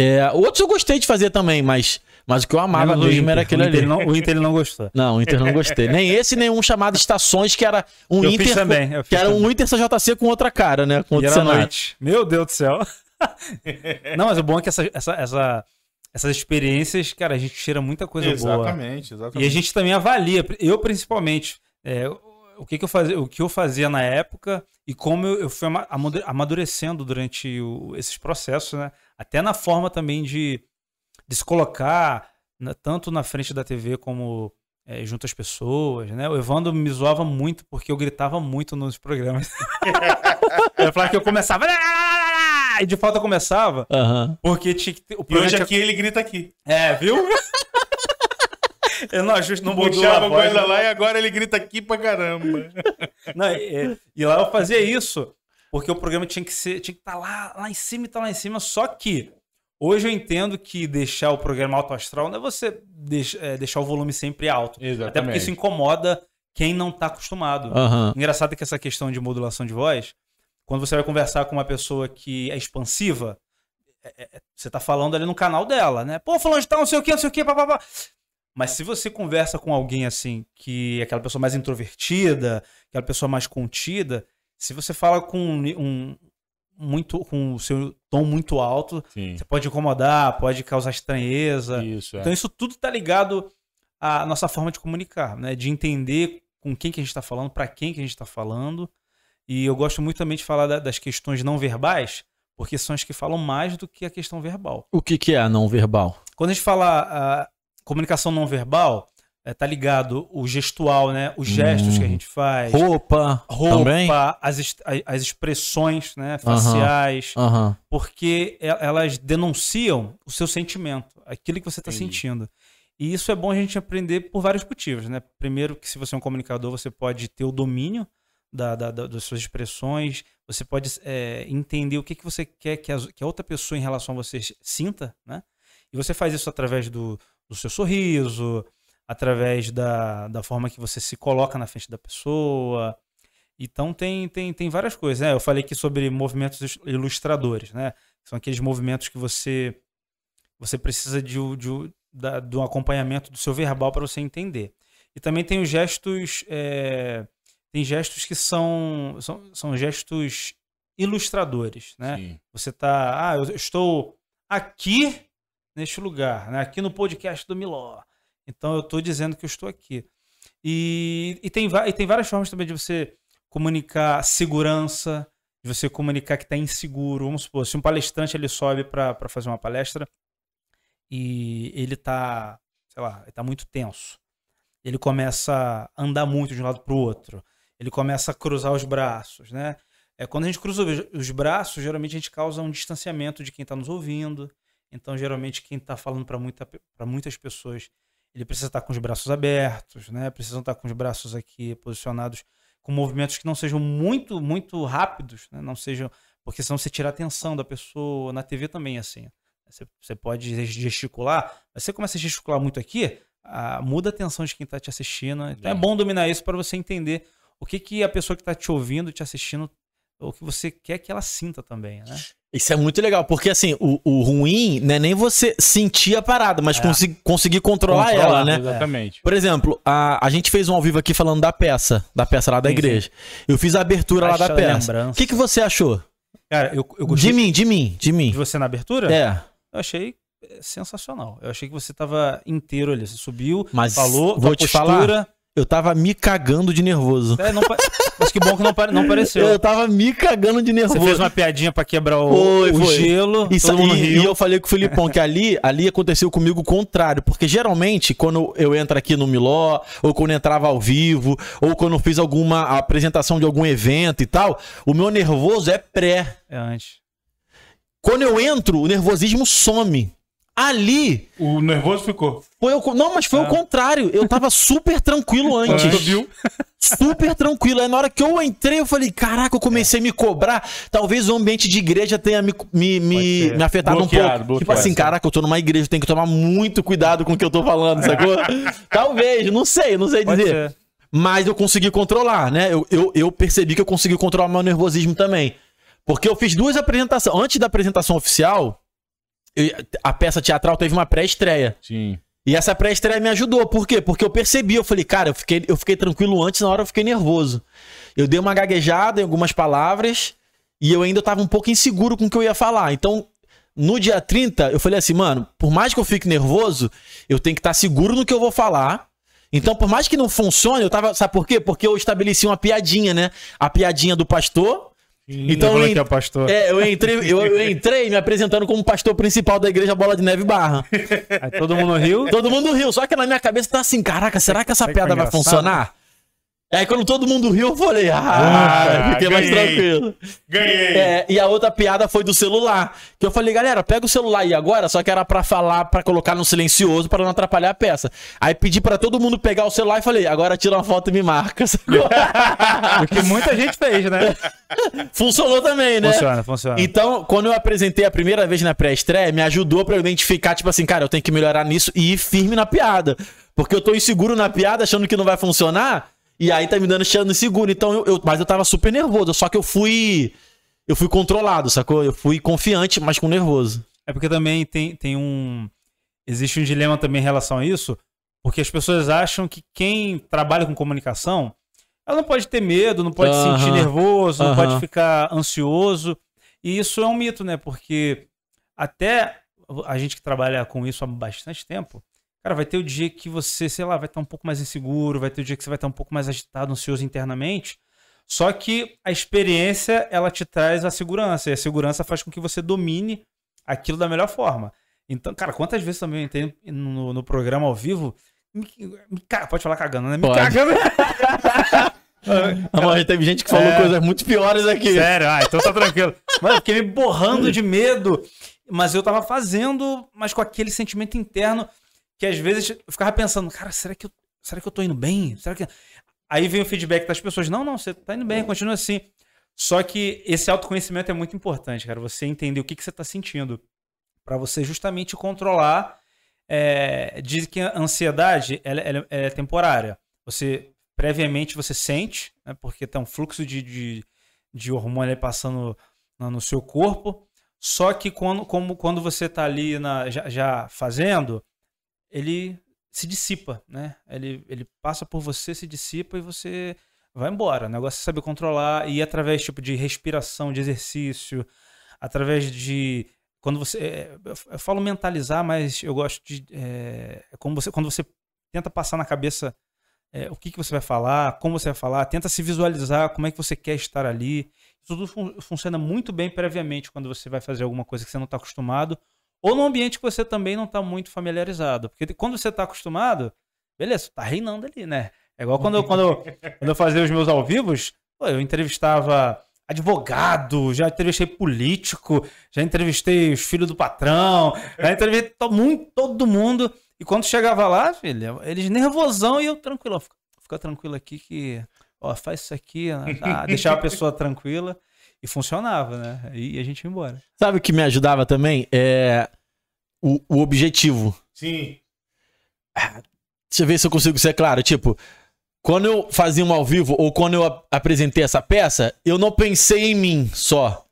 É, outros eu gostei de fazer também, mas, mas o que eu amava Menos mesmo Inter. era aquele o Inter, ali. Não, o Inter ele não gostou. Não, o Inter não gostei. Nem esse, nem um chamado Estações, que era um Eu Inter. fiz também, eu que era um. Inter CJC com outra cara, né? Com outro cenário. noite. Meu Deus do céu. não, mas o bom é que essa, essa, essa- essas experiências, cara, a gente tira muita coisa boa. Exatamente, exatamente. E a gente também avalia, eu principalmente, é, o, que, que eu fazia, o que eu fazia na época e como eu, eu fui ama- amadu- amadurecendo durante o- esses processos, né? Até na forma também de, de se colocar, na- tanto na frente da TV como é, junto às pessoas, né? O Evandro me zoava muito porque eu gritava muito nos programas. eu falava que eu começava... E de fato eu começava, Aham. porque tinha que ter, o E hoje tinha- aqui ele grita aqui. É, viu? Ele não ajusta, não modula Puxava a voz. coisa lá e agora ele grita aqui pra caramba. Não, e, e lá eu fazia isso, porque o programa tinha que ser, tinha que estar lá, lá em cima e tá lá em cima, só que hoje eu entendo que deixar o programa alto astral não é você deix- é, deixar o volume sempre alto. Até porque isso incomoda quem não tá acostumado. Aham. Engraçado que essa questão de modulação de voz, quando você vai conversar com uma pessoa que é expansiva, é- é- você tá falando ali no canal dela, né? Pô, falando de tal, não sei o que, não sei o que, papapá. Mas se você conversa com alguém assim, que é aquela pessoa mais introvertida, aquela pessoa mais contida, se você fala com um, muito com o seu tom muito alto, Sim. você pode incomodar, pode causar estranheza. Isso, é. Então isso tudo tá ligado à nossa forma de comunicar, né? De entender com quem que a gente está falando, para quem que a gente está falando. E eu gosto muito também de falar da- das questões não verbais, porque são as que falam mais do que a questão verbal. O que, que é a não verbal? Quando a gente fala a comunicação não verbal, é, tá ligado o gestual, né? Os gestos Hum. que a gente faz, Roupa, roupa, também? as, a- as expressões né, faciais, Aham. porque e- elas denunciam o seu sentimento, aquilo que você está sentindo. E isso é bom a gente aprender por vários motivos, né? Primeiro, que se você é um comunicador, você pode ter o domínio da, da- da- das suas expressões, você pode é, entender o que, que você quer que, as- que a outra pessoa em relação a você sinta, né? E você faz isso através do, do seu sorriso, através da, da forma que você se coloca na frente da pessoa. Então tem, tem, tem várias coisas, né? Eu falei aqui sobre movimentos ilustradores, né? São aqueles movimentos que você você precisa de, de, da, um acompanhamento do seu verbal para você entender. E também tem os gestos, é, tem gestos que são, são, são gestos ilustradores, né? Sim. Você tá, ah, eu estou aqui neste lugar, né? Aqui no podcast do Miló. Então eu estou dizendo que eu estou aqui. E, e, tem, e tem várias formas também de você comunicar segurança, de você comunicar que está inseguro. Vamos supor, se um palestrante ele sobe para fazer uma palestra e ele tá, sei lá, ele tá muito tenso. Ele começa a andar muito de um lado para o outro. Ele começa a cruzar os braços, né? É, quando a gente cruza os braços, geralmente a gente causa um distanciamento de quem está nos ouvindo. Então, geralmente, quem está falando para muita, muitas pessoas, ele precisa estar com os braços abertos, né? Precisam estar com os braços aqui posicionados com movimentos que não sejam muito, muito rápidos, né? Não sejam. Porque senão você tira a atenção da pessoa. Na TV também é assim. Você, você pode gesticular, mas você começa a gesticular muito aqui, ah, muda a atenção de quem está te assistindo. Então é É. bom dominar isso para você entender o que, que a pessoa que está te ouvindo, te assistindo, o que você quer que ela sinta também, né? Isso é muito legal, porque assim, o, o ruim não é nem você sentir a parada, mas É. consi- conseguir controlar, Controlar, ela, né? Exatamente. Por exemplo, a, a gente fez um ao vivo aqui falando da peça, da peça lá da Sim, igreja. Eu fiz a abertura lá da peça. O que, que você achou? Cara, eu, eu gostei De mim, de mim, de mim. de você na abertura. É, Eu achei é, sensacional. Eu achei que você tava inteiro ali. Você subiu, mas falou, vou tua te postura. falar, eu tava me cagando de nervoso. É, não Mas que bom que não, não pareceu. Eu tava me cagando de nervoso. Você fez uma piadinha pra quebrar o, Foi, o foi. gelo. Isso, todo e, e eu falei com o Filipão que ali, ali aconteceu comigo o contrário, porque geralmente quando eu entro aqui no Miló, ou quando entrava ao vivo, ou quando eu fiz alguma apresentação de algum evento e tal, o meu nervoso é pré. É antes. Quando eu entro, o nervosismo some. Ali, O nervoso ficou. foi o, não, mas foi Ah. o contrário. Eu tava super tranquilo antes. Tu viu? super tranquilo. Aí na hora que eu entrei, eu falei, caraca, eu comecei a me cobrar. Talvez o ambiente de igreja tenha me, me, me, me afetado Bloqueado, um pouco. Tipo bloqueado. assim, caraca, eu tô numa igreja, eu tenho que tomar muito cuidado com o que eu tô falando, sacou? Talvez, não sei, não sei Pode dizer. ser. Mas eu consegui controlar, né? Eu, eu, eu percebi que eu consegui controlar meu nervosismo também. Porque eu fiz duas apresentações. Antes da apresentação oficial, eu- a peça teatral teve uma pré-estreia. Sim. E essa pré-estreia me ajudou. Por quê? Porque eu percebi, eu falei, cara, eu fiquei, eu fiquei tranquilo antes, na hora eu fiquei nervoso. Eu dei uma gaguejada em algumas palavras e eu ainda tava um pouco inseguro com o que eu ia falar. Então, no dia 30, eu falei assim, mano, por mais que eu fique nervoso, eu tenho que estar seguro no que eu vou falar. Então, por mais que não funcione, eu tava. Sabe por quê? Porque eu estabeleci uma piadinha, né? A piadinha do pastor. Então, eu, que é pastor. é, eu entrei, eu, eu entrei me apresentando como pastor principal da igreja Bola de Neve Barra. Aí todo mundo riu. Todo mundo riu, só que na minha cabeça tá assim, caraca, será que essa que piada foi vai funcionar? Aí quando todo mundo riu, eu falei, ah, Ah, fiquei mais ganhei. tranquilo. Ganhei. É, e a outra piada foi do celular. Que eu falei, galera, pega o celular aí agora, só que era pra falar, pra colocar no silencioso, pra não atrapalhar a peça. Aí pedi pra todo mundo pegar o celular e falei, agora tira uma foto e me marca. que muita gente fez, né? Funcionou também, né? Funciona, funciona. Então, quando eu apresentei a primeira vez na pré-estreia, me ajudou pra eu identificar, tipo assim, cara, eu tenho que melhorar nisso e ir firme na piada. Porque eu tô inseguro na piada, achando que não vai funcionar, e aí tá me dando chance inseguro. Então, eu, eu- mas eu tava super nervoso, só que eu fui. Eu fui controlado, sacou? Eu fui confiante, mas com nervoso. É porque também tem, tem um. Existe um dilema também em relação a isso, porque as pessoas acham que quem trabalha com comunicação, ela não pode ter medo, não pode se sentir nervoso, não pode ficar ansioso. E isso é um mito, né? Porque até a gente que trabalha com isso há bastante tempo, cara, vai ter o dia que você, sei lá, vai estar um pouco mais inseguro, vai ter o dia que você vai estar um pouco mais agitado, ansioso internamente. Só que a experiência, ela te traz a segurança, e a segurança faz com que você domine aquilo da melhor forma. Então, cara, quantas vezes também eu entrei no, no programa ao vivo, me, me ca- pode falar cagando, né? Me Pode. cagando. Mas teve gente que falou É. coisas muito piores aqui. Sério, ah, então tá tranquilo. Mano, eu fiquei me borrando de medo, mas eu tava fazendo, mas com aquele sentimento interno que às vezes eu ficava pensando, cara, será que eu, será que eu tô indo bem? Será que... Aí vem o feedback das pessoas, não, não, você tá indo bem, continua assim. Só que esse autoconhecimento é muito importante, cara, você entender o que, que você tá sentindo, Pra você justamente controlar. É, diz que a ansiedade ela, ela é temporária. Você previamente você sente, né, porque tem um fluxo de, de, de hormônio passando no, no seu corpo. Só que quando, como, quando você está ali na, já, já fazendo, ele se dissipa, né? Ele, ele passa por você, se dissipa e você vai embora. O negócio é saber controlar e através tipo de respiração, de exercício, através de quando você é, eu, falo mentalizar, mas eu gosto de é, é como você quando você tenta passar na cabeça é, o que, que você vai falar, como você vai falar, tenta se visualizar como é que você quer estar ali. Tudo fun funciona muito bem previamente quando você vai fazer alguma coisa que você não está acostumado, ou num ambiente que você também não está muito familiarizado. Porque quando você está acostumado, beleza, tá reinando ali, né? É igual quando eu, quando eu, quando eu fazia os meus ao vivos, eu entrevistava advogado, já entrevistei político, já entrevistei os filhos do patrão, já entrevistei to- muito, todo mundo. E quando chegava lá, filho, eles nervosão e eu tranquilo. Fica, fica tranquilo aqui que, ó, faz isso aqui, né, tá? deixava a pessoa tranquila e funcionava, né? E a gente ia embora. Sabe o que me ajudava também? É o, o objetivo. Sim. Deixa eu ver se eu consigo ser claro. Tipo, quando eu fazia um ao vivo ou quando eu ap- apresentei essa peça, eu não pensei em mim só.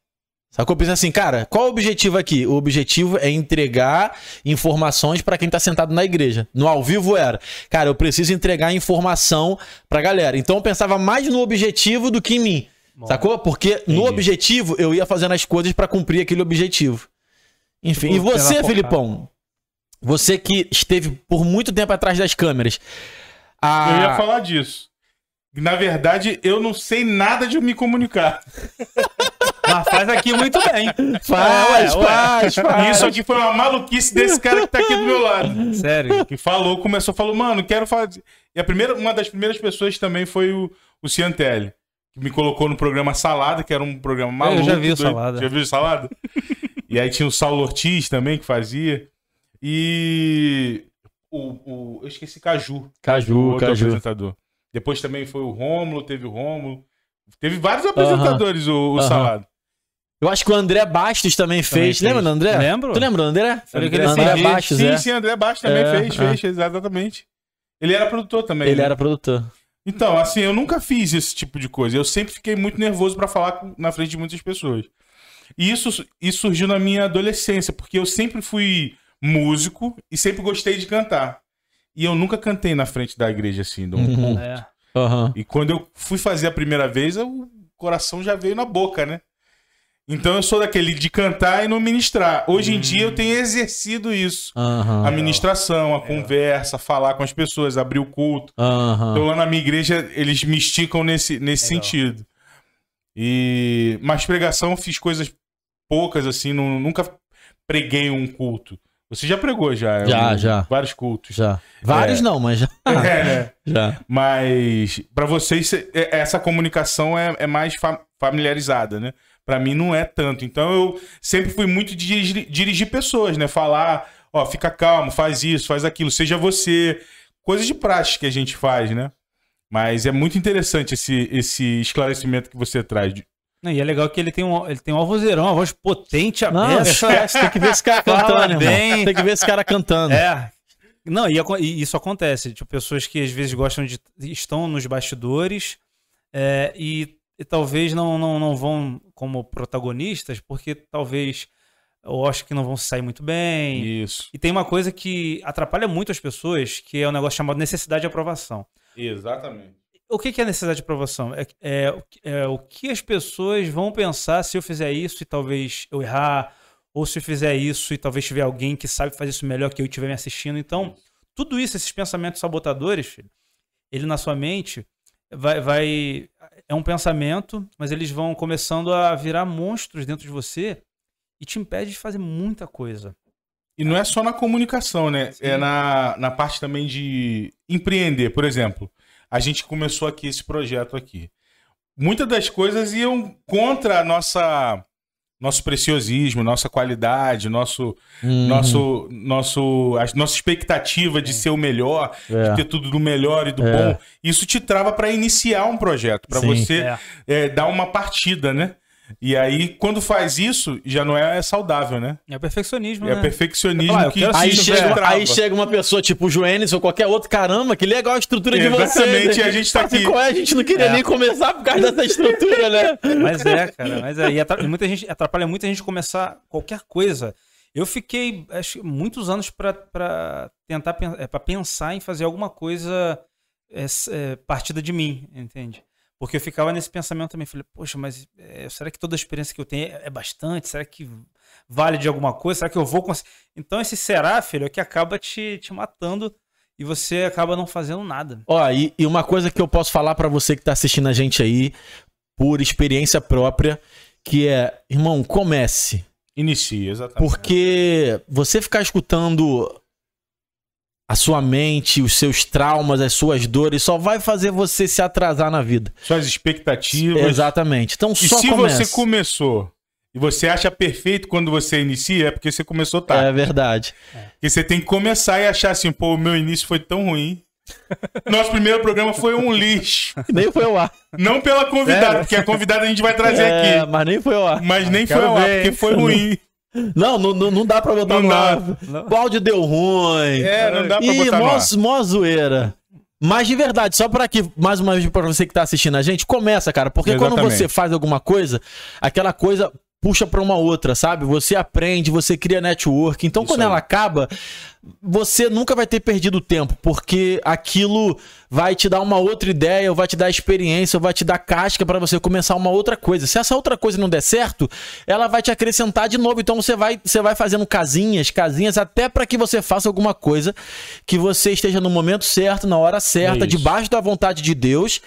Sacou? Eu pensei assim, cara, qual o objetivo aqui? O objetivo é entregar informações pra quem tá sentado na igreja. No ao vivo era, cara, eu preciso entregar informação pra galera. Então eu pensava mais no objetivo do que em mim. Sacou? Porque no Entendi. objetivo eu ia fazendo as coisas pra cumprir aquele objetivo. Enfim, Tipo, e você, pela Filipão? Você que esteve por muito tempo atrás das câmeras. a- Eu ia falar disso. Na verdade, eu não sei nada de me comunicar. Mas faz aqui muito bem. Faz, É, ué, ué. faz, faz. Isso aqui foi uma maluquice desse cara que tá aqui do meu lado. Sério. Que falou, começou, falou, mano, quero fazer. E a primeira, uma das primeiras pessoas também foi o, o Ciantelli, que me colocou no programa Salada, que era um programa maluco. já vi o. Salada. Já viu o Salada? e aí tinha o Saulo Ortiz também que fazia. E o, o eu esqueci Caju. Caju, outro Caju. apresentador. Depois também foi o Rômulo, teve o Rômulo. Teve vários apresentadores, o, o Aham. Salada. Eu acho que o André Bastos também fez. fez. Lembra do André? Lembro. Tu lembra do André? Falei que André, ele André. Bastos, sim, é. sim, André Baixo também É, fez, é. fez, exatamente. Ele era produtor também. Ele né? era produtor. Então, assim, eu nunca fiz esse tipo de coisa. Eu sempre fiquei muito nervoso pra falar na frente de muitas pessoas. E isso, isso surgiu na minha adolescência, porque eu sempre fui músico e sempre gostei de cantar. E eu nunca cantei na frente da igreja, assim, de um Uhum. culto. É. Aham. E quando eu fui fazer a primeira vez, o coração já veio na boca, né? Então eu sou daquele de cantar e não ministrar. Hoje em dia eu tenho exercido isso. Aham. A ministração, a conversa, falar com as pessoas, abrir o culto. Aham. Então lá na minha igreja eles me esticam nesse, nesse Legal. sentido. E mas pregação eu fiz coisas poucas assim, não- nunca preguei um culto. Você já pregou já? Já, um- já. Vários cultos. Já. Vários É. não, mas já. É, né? Já. Mas pra vocês cê- é- essa comunicação é, é mais fa- familiarizada, né? Pra mim não é tanto. Então eu sempre fui muito de dirigir, dirigir pessoas, né? Falar, ó, fica calmo, faz isso, faz aquilo, seja você. Coisas de prática que a gente faz, né? Mas é muito interessante esse, esse esclarecimento que você traz. de- Não, e é legal que ele tem um, ele tem um vozeirão, uma voz potente, Não, aberta. esquece, tem que ver esse cara cantando, bem. Tem que ver esse cara cantando. É. Não, e, e isso acontece. Tipo, pessoas que às vezes gostam de. estão nos bastidores é, e, e talvez não, não, não vão como protagonistas, porque talvez eu acho que não vão sair muito bem. Isso. E tem uma coisa que atrapalha muito as pessoas, que é um negócio chamado necessidade de aprovação. Exatamente. O que é necessidade de aprovação? É, é, o que- é o que as pessoas vão pensar se eu fizer isso e talvez eu errar, ou se eu fizer isso e talvez tiver alguém que sabe fazer isso melhor que eu e estiver me assistindo. Então, tudo isso, esses pensamentos sabotadores, filho, ele na sua mente vai, vai. É um pensamento, mas eles vão começando a virar monstros dentro de você e te impede de fazer muita coisa. E não é só na comunicação, né? É na, na parte também de empreender. Por exemplo, a gente começou aqui esse projeto aqui. Muitas das coisas iam contra a nossa nosso preciosismo, nossa qualidade, nosso Uhum. nosso nosso a nossa expectativa de ser o melhor, É. de ter tudo do melhor e do É. bom. Isso te trava para iniciar um projeto, para você É. é, dar uma partida, né? E aí quando faz isso, já não é saudável, né? É o perfeccionismo, É né? perfeccionismo Ah, que Aí chega, trava. aí chega uma pessoa tipo o Joenis ou qualquer outro, caramba, que legal a estrutura de vocês. Exatamente, a gente tá Assim, aqui. qual é? A gente não queria É. nem começar por causa dessa estrutura, né? Mas é, cara, mas é. Atra- e muita gente atrapalha muita gente começar qualquer coisa. Eu fiquei, acho, que muitos anos pra- pra tentar pen- é, pra pensar em fazer alguma coisa é, é, partida de mim, entende? Porque eu ficava nesse pensamento também. Falei, poxa, mas é, será que toda a experiência que eu tenho é, é bastante? Será que vale de alguma coisa? Será que eu vou conseguir? Então esse será, filho, é que acaba te, te matando e você acaba não fazendo nada. Ó, e, e uma coisa que eu posso falar pra você que tá assistindo a gente aí, por experiência própria, que é, irmão, comece. inicia, exatamente. Porque você ficar escutando a sua mente, os seus traumas, as suas dores, só vai fazer você se atrasar na vida. Suas expectativas. Exatamente. Então E só se comece. você começou e você acha perfeito quando você inicia, é porque você começou tarde. É verdade. Porque você tem que começar e achar assim, pô, o meu início foi tão ruim. Nosso primeiro programa foi um lixo. Nem foi ao ar. Não pela convidada, Sério? porque a convidada a gente vai trazer É, aqui. mas nem foi ao ar. Mas nem foi quero ao ar, ver, porque foi ruim. Não, não, não não dá pra botar Não dá. ar. O áudio deu ruim. É, não dá pra Ih, botar mó, mó zoeira. Mas de verdade, só pra que, mais uma vez, pra você que tá assistindo a gente, começa, cara. Porque quando Exatamente. você faz alguma coisa, aquela coisa puxa pra uma outra, sabe? Você aprende, você cria network. Então, Isso quando aí. ela acaba, você nunca vai ter perdido tempo, porque aquilo vai te dar uma outra ideia, ou vai te dar experiência, ou vai te dar casca pra você começar uma outra coisa. Se essa outra coisa não der certo, ela vai te acrescentar de novo. Então você vai, você vai fazendo casinhas, casinhas, até pra que você faça alguma coisa que você esteja no momento certo, na hora certa, É debaixo da vontade de Deus.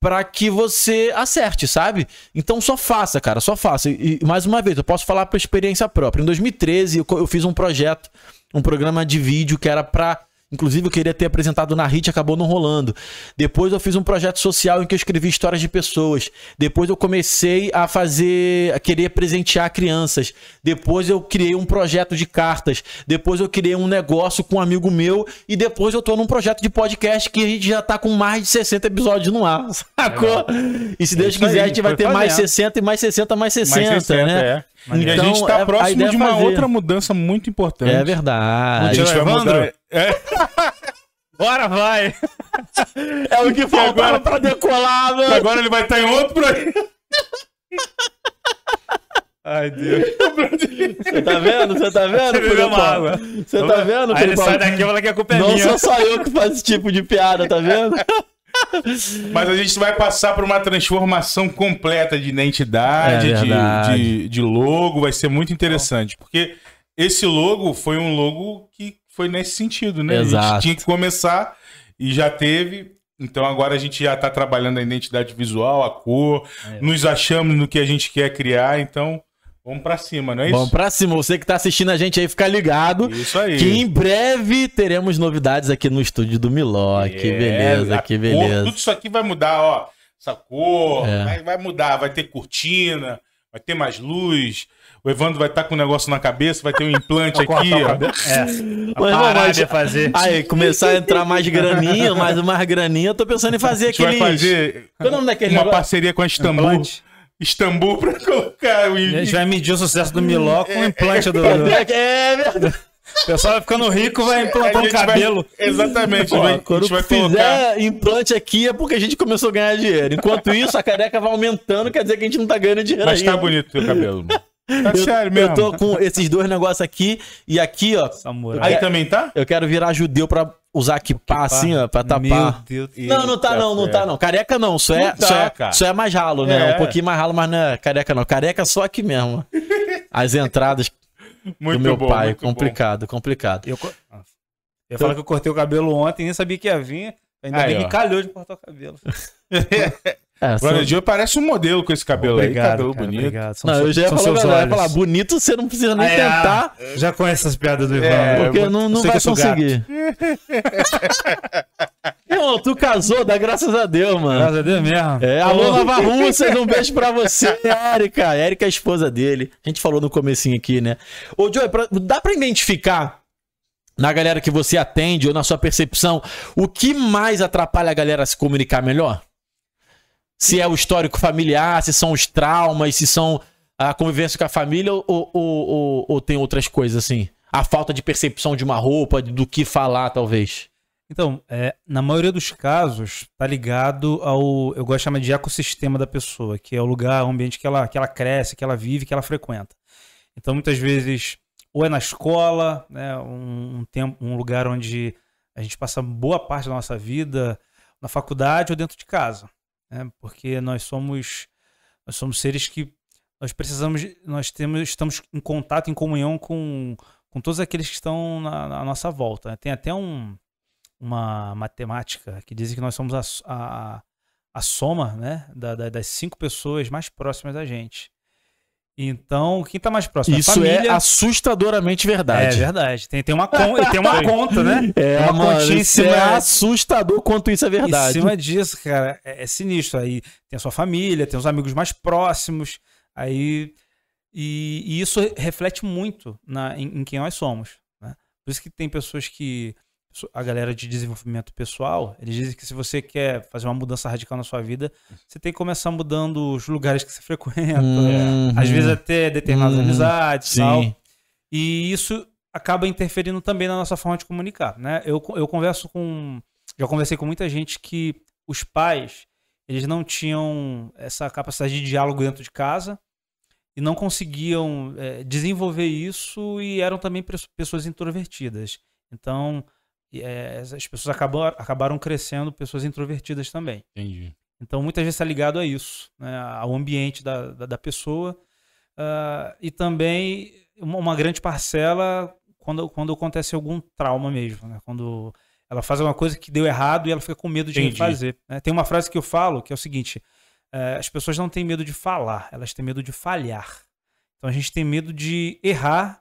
Pra que você acerte, sabe? Então só faça, cara, só faça. E, mais uma vez, eu posso falar por experiência própria. Em 2013, eu, eu fiz um projeto, um programa de vídeo que era pra. Inclusive, eu queria ter apresentado na HIT, acabou não rolando. Depois, eu fiz um projeto social em que eu escrevi histórias de pessoas. Depois, eu comecei a fazer. a querer presentear crianças. Depois, eu criei um projeto de cartas. Depois, eu criei um negócio com um amigo meu. E depois, eu tô num projeto de podcast que a gente já tá com mais de 60 episódios no ar. Sacou? E se Deus aí, quiser, a gente vai ter mais fazendo. 60 e mais 60, mais 60, Mais 60, né? é. e a Então, gente tá é- a próximo ideia de é uma fazer. outra mudança muito importante. É verdade. Evandro? É, Bora, vai! É o que faltava agora- pra decolar, mano. agora ele vai estar em outro projeto. Ai, Deus. Você tá vendo? Você tá vendo, Você Filipão? água. Você tá vendo, Aí ele sai daqui e fala que a culpa é Não minha. sou só eu que faço esse tipo de piada, tá vendo? Mas a gente vai passar por uma transformação completa de identidade, É de, de, de logo. Vai ser muito interessante. Porque esse logo foi um logo que foi nesse sentido, né? A Exato. gente tinha que começar e já teve. Então agora a gente já está trabalhando a identidade visual, a cor, É. nos achamos no que a gente quer criar. Então Vamos pra cima, não é isso? Vamos pra cima. Você que tá assistindo a gente aí, fica ligado. Isso aí. Que em breve teremos novidades aqui no estúdio do Miló. que É, beleza, a que cor, beleza. tudo isso aqui vai mudar, ó. Essa cor, É. vai, vai mudar. Vai ter cortina, vai ter mais luz. O Evandro vai estar com um negócio na cabeça, vai ter um implante aqui, ó. É. A Mas, não, mas- é fazer. Aí, começar a entrar mais graninha, mais umas graninha, eu tô pensando em fazer gente vai fazer Qual é o nome daquele uma negócio? parceria com a Istambul. Implante. Istambul pra colocar o A gente vai medir o sucesso do Miló com o implante do. É verdade. O pessoal vai ficando rico, vai implantar um gente vai- cabelo. Exatamente. Ó, vai- quando vai fizer colocar. implante aqui é porque a gente começou a ganhar dinheiro. Enquanto isso, a careca vai aumentando, quer dizer que a gente não tá ganhando dinheiro Mas ainda. tá bonito o teu cabelo. mano. Tá Eu, sério eu mesmo. tô com esses dois negócios aqui e aqui, ó. Samurai. Aí também tá? Eu quero virar judeu pra usar kippah assim, ó, pra tapar. Meu Deus. Não, não tá não, não tá não. Careca não, só é, Não tá, só é, só é mais ralo, né? É. Um pouquinho mais ralo, mas não é careca não. Careca só aqui mesmo. As entradas Muito do meu bom, pai, muito bom. complicado, complicado. Eu, co- Nossa. eu ia falar que eu cortei o cabelo ontem, nem sabia que ia vir. Ainda Aí, bem ó. que calhou de cortar o cabelo. É, são- Brother Joe parece um modelo com esse cabelo aí. Cabelo cara, bonito. obrigado. São Não, eu já ia falar, seus olhos. falar, bonito você não precisa nem Ah, é, tentar, Já conhece essas piadas do Ivan. É, porque eu- não, não vai conseguir. Irmão, tu casou, dá graças a Deus, mano. Graças a Deus mesmo. É, alô, Nova Russas, um beijo pra você, Érica. Érica é a esposa dele. A gente falou no comecinho aqui, né? Ô, Joey, pra- dá pra identificar na galera que você atende ou na sua percepção o que mais atrapalha a galera a se comunicar melhor? Se é o histórico familiar, se são os traumas, se são a convivência com a família ou, ou, ou- ou tem outras coisas assim? A falta de percepção de uma roupa, do que falar, talvez. Então, é, na maioria dos casos, tá ligado ao. Eu gosto de chamar de ecossistema da pessoa, que é o lugar, o ambiente que ela, que ela cresce, que ela vive, que ela frequenta. Então, muitas vezes, ou é na escola, né, um, um tempo, um lugar onde a gente passa boa parte da nossa vida, na faculdade ou dentro de casa. Né, porque nós somos, nós somos seres que nós precisamos, nós temos, estamos em contato, em comunhão com, com todos aqueles que estão na, na nossa volta. né. Tem até um, uma matemática que diz que nós somos a, a, a soma né, da- da- das cinco pessoas mais próximas da gente. Então, quem está mais próximo? Isso é assustadoramente É verdade. verdade. Tem, tem, uma, con- tem uma conta, né? É, uma mano, continha em isso cima- é assustador quanto isso é Em verdade. cima disso, cara, é, é sinistro. Aí tem a sua família, tem os amigos mais próximos, aí. E, e isso reflete muito na, em, em quem nós somos. Né? Por isso que tem pessoas que. A galera de desenvolvimento pessoal, eles dizem que se você quer fazer uma mudança radical na sua vida, você tem que começar mudando os lugares que você frequenta, Uhum. às vezes até determinadas Uhum. amizades e tal. E isso acaba interferindo também na nossa forma de comunicar, né? Eu, eu converso com... Já conversei com muita gente que os pais, eles não tinham essa capacidade de diálogo dentro de casa e não conseguiam eh, desenvolver isso e eram também pessoas introvertidas. Então, eh, as pessoas acabam, acabaram crescendo pessoas introvertidas também. Entendi. Então, muitas vezes está ligado a isso, né? ao ambiente da, da, da pessoa. Ah, e também uma, uma grande parcela quando, quando acontece algum trauma mesmo. Né? Quando ela faz alguma coisa que deu errado e ela fica com medo de refazer. né? Tem uma frase que eu falo que é o seguinte: eh, as pessoas não têm medo de falar, elas têm medo de falhar. Então a gente tem medo de errar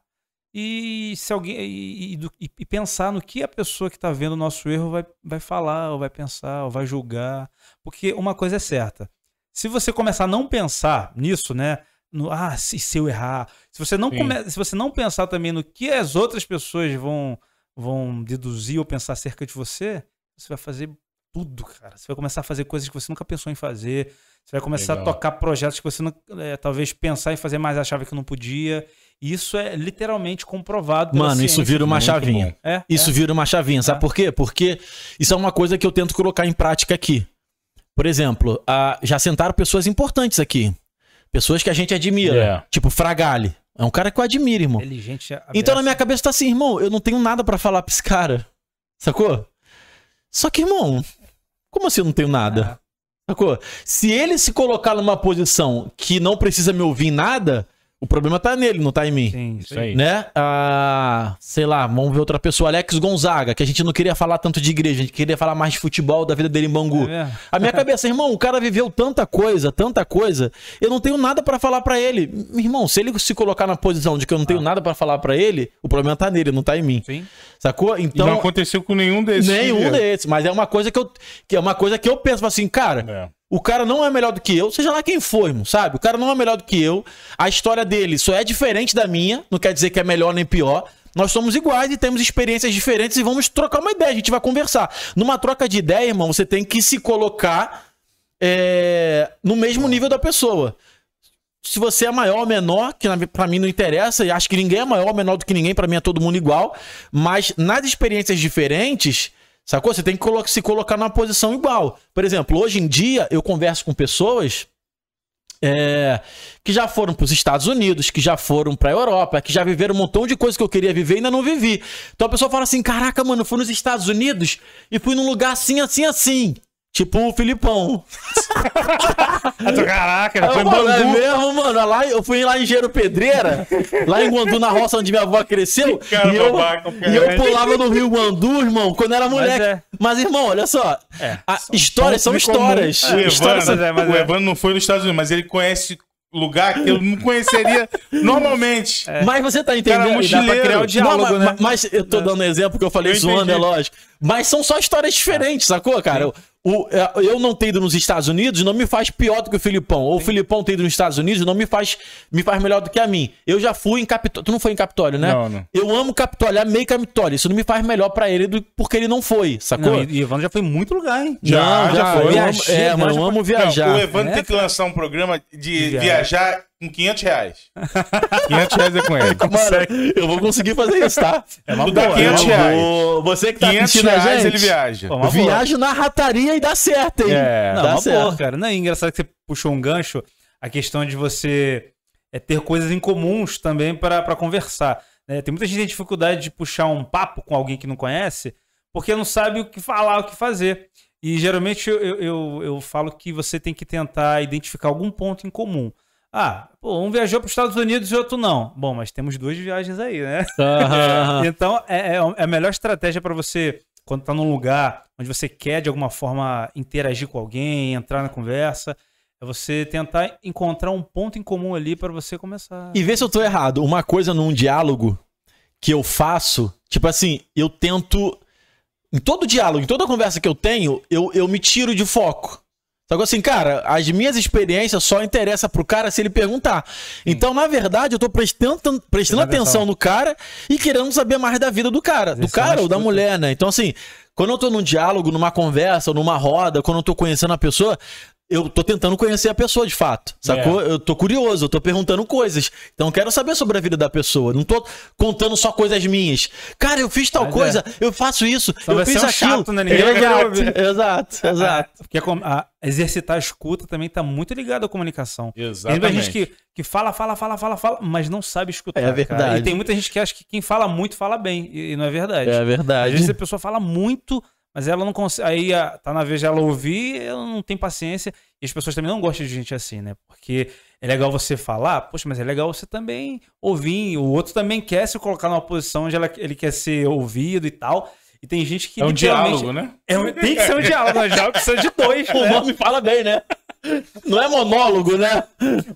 e se alguém e, e e- pensar no que a pessoa que está vendo o nosso erro vai, vai falar, ou vai pensar, ou vai julgar. Porque uma coisa é certa. Se você começar a não pensar nisso, né? No, ah, se, se eu errar. Se você, não come, se você não pensar também no que as outras pessoas vão, vão deduzir ou pensar acerca de você, você vai fazer tudo, cara. Você vai começar a fazer coisas que você nunca pensou em fazer. Você vai começar Legal. a tocar projetos que você não, é, talvez pensar em fazer, mas achava que não podia. E isso é literalmente comprovado. pela Mano, isso vira uma Muito chavinha. É, Isso é. vira uma chavinha, sabe É. por quê? Porque isso é uma coisa que eu tento colocar em prática aqui. Por exemplo, ah, já sentaram pessoas importantes aqui. Pessoas que a gente admira. É. Tipo, Fragale. É um cara que eu admiro, irmão. Inteligente. Então na minha cabeça tá assim, irmão, eu não tenho nada pra falar pra esse cara. Sacou? Só que, irmão, como assim eu não tenho nada? Sacou? Se ele se colocar numa posição que não precisa me ouvir nada, O problema tá nele, não tá em mim. Sim, Isso aí. Né? Ah, sei lá, vamos ver outra pessoa. Alex Gonzaga, que a gente não queria falar tanto de igreja, a gente queria falar mais de futebol, da vida dele em Bangu. É a minha cabeça, irmão, o cara viveu tanta coisa, tanta coisa, eu não tenho nada pra falar pra ele. Meu Irmão, se ele se colocar na posição de que eu não tenho nada pra falar pra ele, o problema tá nele, não tá em mim. Sim. Sacou? E Então, não aconteceu com nenhum desses. nenhum desses, mas é uma coisa que eu que é uma coisa que eu penso assim, cara, É. o cara não é melhor do que eu, seja lá quem for, irmão, sabe? O cara não é melhor do que eu. A história dele só é diferente da minha, não quer dizer que é melhor nem pior. Nós somos iguais e temos experiências diferentes e vamos trocar uma ideia, a gente vai conversar. Numa troca de ideia, irmão, você tem que se colocar é, no mesmo nível da pessoa. Se você é maior ou menor, que pra mim não interessa, e acho que ninguém é maior ou menor do que ninguém, pra mim é todo mundo igual, mas nas experiências diferentes, sacou? Você tem que colo- se colocar numa posição igual. Por exemplo, hoje em dia eu converso com pessoas é, que já foram para os Estados Unidos, que já foram para a Europa, que já viveram um montão de coisas que eu queria viver e ainda não vivi. Então a pessoa fala assim: caraca, mano, fui nos Estados Unidos e fui num lugar assim, assim, assim. Tipo o Filipão. Caraca, foi é Bangu. mesmo, mano. Lá, eu fui lá em Gero Pedreira, lá em Guandu, na roça onde minha avó cresceu. Cara e, eu, babaca, e eu pulava no Rio Guandu, irmão, quando era moleque. Mas, é. irmão, olha só. É, a- histórias são histórias. O Histórias são- Evandro, é, mas o é. Evandro não foi nos Estados Unidos, mas ele conhece lugar que eu não conheceria normalmente. Mas você tá entendendo? Cara, dá pra criar o diálogo, Não, né? mas- Mas eu tô dando exemplo que eu falei Eu zoando, é entendi. lógico. Mas são só histórias diferentes, sacou, cara? O, é, eu não ter ido nos Estados Unidos não me faz pior do que o Filipão. Ou o Filipão ter ido nos Estados Unidos não me faz, me faz melhor do que a mim. Eu já fui em Capitólio. Tu não foi em Capitólio, né? Não, não. Eu amo Capitólio, amei Capitólio. Isso não me faz melhor pra ele do, porque ele não foi, sacou? Não, e e Ivan já foi em muito lugar, hein? Já, já foi. Eu amo, Viajei, é, mano, eu já amo Não, viajar. o Evandro É, tem que cara. lançar um programa de viagem. viajar com 500 reais. 500 reais é com ele. Mano, eu vou conseguir fazer isso, tá? É uma Tu dá boa, 500 Eu reais. vou- Você que tá 500 assistindo a reais gente, ele viaja. Pô. Viajo na rataria e dá certo, hein? É. Não, dá uma certo. boa, cara. Não, é engraçado que você puxou um gancho, a questão de você é, ter coisas em comuns também para pra conversar. né? Tem muita gente que tem dificuldade de puxar um papo com alguém que não conhece, porque não sabe o que falar, o que fazer. E geralmente eu, eu, eu, eu falo que você tem que tentar identificar algum ponto em comum. Ah, pô, um viajou para os Estados Unidos e outro não. Bom, mas temos duas viagens aí, né? Então, é, é- é a melhor estratégia para você, quando tá num lugar onde você quer de alguma forma interagir com alguém, entrar na conversa, é você tentar encontrar um ponto em comum ali para você começar. E vê se eu tô errado. Uma coisa num diálogo que eu faço, tipo assim, eu tento. Em todo diálogo, em toda conversa que eu tenho, eu, eu me tiro de foco. Só que assim, cara, as minhas experiências só interessam pro cara se ele perguntar. Então, na verdade, eu tô prestando, prestando atenção no cara e querendo saber mais da vida do cara. Do você cara ou da mulher, né? Então, assim, quando eu tô num diálogo, numa conversa, numa roda, quando eu tô conhecendo a pessoa, eu tô tentando conhecer a pessoa de fato, sacou? Eu tô curioso, eu tô perguntando coisas. Então eu quero saber sobre a vida da pessoa. Não tô contando só coisas minhas. Cara, eu fiz tal Mas coisa, eu faço isso, Só eu fiz ser um aquilo. chato, né? Ninguém vai querer exato, ouvir. exato, exato. Porque a, com- a- exercitar a escuta também tá muito ligado à comunicação. Tem muita Exatamente. gente que, que fala, fala, fala, fala, fala, mas não sabe escutar. É cara. verdade. E tem muita gente que acha que quem fala muito fala bem, e, e não é verdade. É Às verdade. vezes a pessoa fala muito, mas ela não consegue. Aí a- tá na vez dela ouvir, ela não tem paciência. E as pessoas também não gostam de gente assim, né? Porque é legal você falar, poxa, mas é legal você também ouvir. O outro também quer se colocar numa posição onde ela- ele quer ser ouvido e tal. E tem gente que. É um diálogo, né? É um- tem que ser um diálogo, né? diálogo precisa de dois. O né? nome fala bem, né? Não é monólogo, né?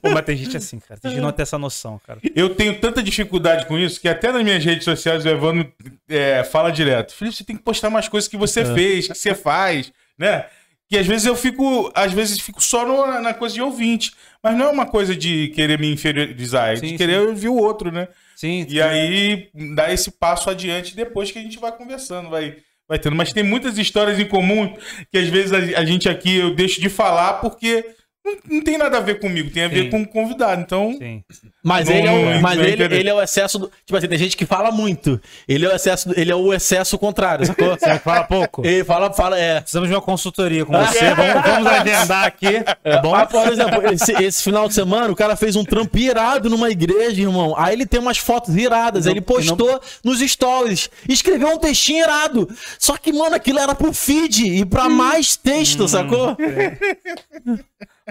Pô, mas tem gente assim, cara. Tem gente que não tem essa noção, cara. Eu tenho tanta dificuldade com isso que até nas minhas redes sociais o Evandro é, fala direto. Felipe, você tem que postar mais coisas que você fez, que você faz, né? Que às vezes eu fico, às vezes fico só no- na coisa de ouvinte. Mas não é uma coisa de querer me inferiorizar, é de Sim, querer ouvir o outro, né? Sim. E aí dá esse passo adiante depois que a gente vai conversando, vai, vai tendo. Mas tem muitas histórias em comum que às vezes a, a gente aqui eu deixo de falar porque não, não tem nada a ver comigo, tem a ver Sim. com o convidado. Então, Sim. Mas, Não, ele, é o, não, mas não ele, ele é o excesso do. Tipo assim, tem gente que fala muito. Ele é o excesso, ele é o excesso contrário, sacou? Você fala pouco? ele fala, fala, é. Precisamos de uma consultoria com você. Vamos, vamos agendar aqui. É bom? Ah, por exemplo, esse, esse final de semana o cara fez um trampo irado numa igreja, irmão. Aí ele tem umas fotos iradas. aí ele postou nos stories. Escreveu um textinho irado. Só que, mano, aquilo era pro feed e pra mais texto, sacou?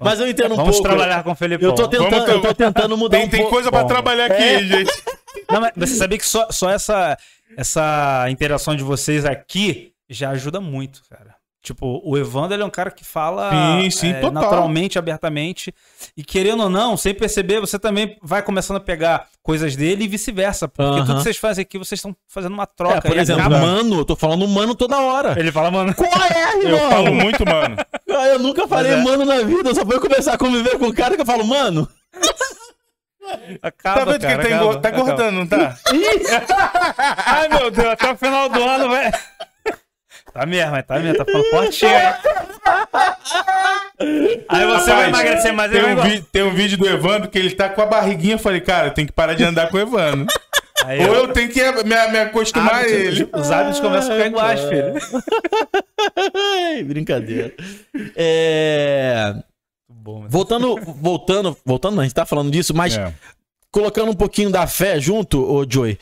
Mas eu entendo um Vamos pouco. trabalhar com o Felipão. Eu tô tentando, Vamos eu tô tentando mudar Tem, um tem pouco. coisa pra Bom, trabalhar aqui, É. gente. Não, mas você sabia que só, só essa, essa interação de vocês aqui já ajuda muito, cara. Tipo, o Evandro ele é um cara que fala Sim, sim, é, naturalmente, abertamente. E querendo ou não, sem perceber, você também vai começando a pegar coisas dele e vice-versa. Porque Aham. tudo que vocês fazem aqui, vocês estão fazendo uma troca. É, por e exemplo, acaba- mano, eu tô falando mano toda hora. Ele fala, mano. Qual é, Eu irmão? falo muito, mano. Ah, Eu nunca falei é. mano na vida, eu só fui começar a conviver com o cara que eu falo, mano. Acaba, Tá vendo que ele tá, acaba, engor- tá acaba. engordando, não tá? Ai, meu Deus, até o final do ano, vai. Tá mesmo, mas tá mesmo, tá falando fortinho. Aí você vai Rapaz, emagrecer mais, ele tem vai um, vi- tem um vídeo do Evandro que ele tá com a barriguinha. Eu falei, cara, eu tenho que parar de andar com o Evandro. Aí, Ou ó, eu tenho que me, me acostumar a ele. Os hábitos começam a ficar iguais, filho. Brincadeira. É... Bom, mas- Voltando, voltando, voltando, a gente tá falando disso, mas É. colocando um pouquinho da fé junto, ô Joey,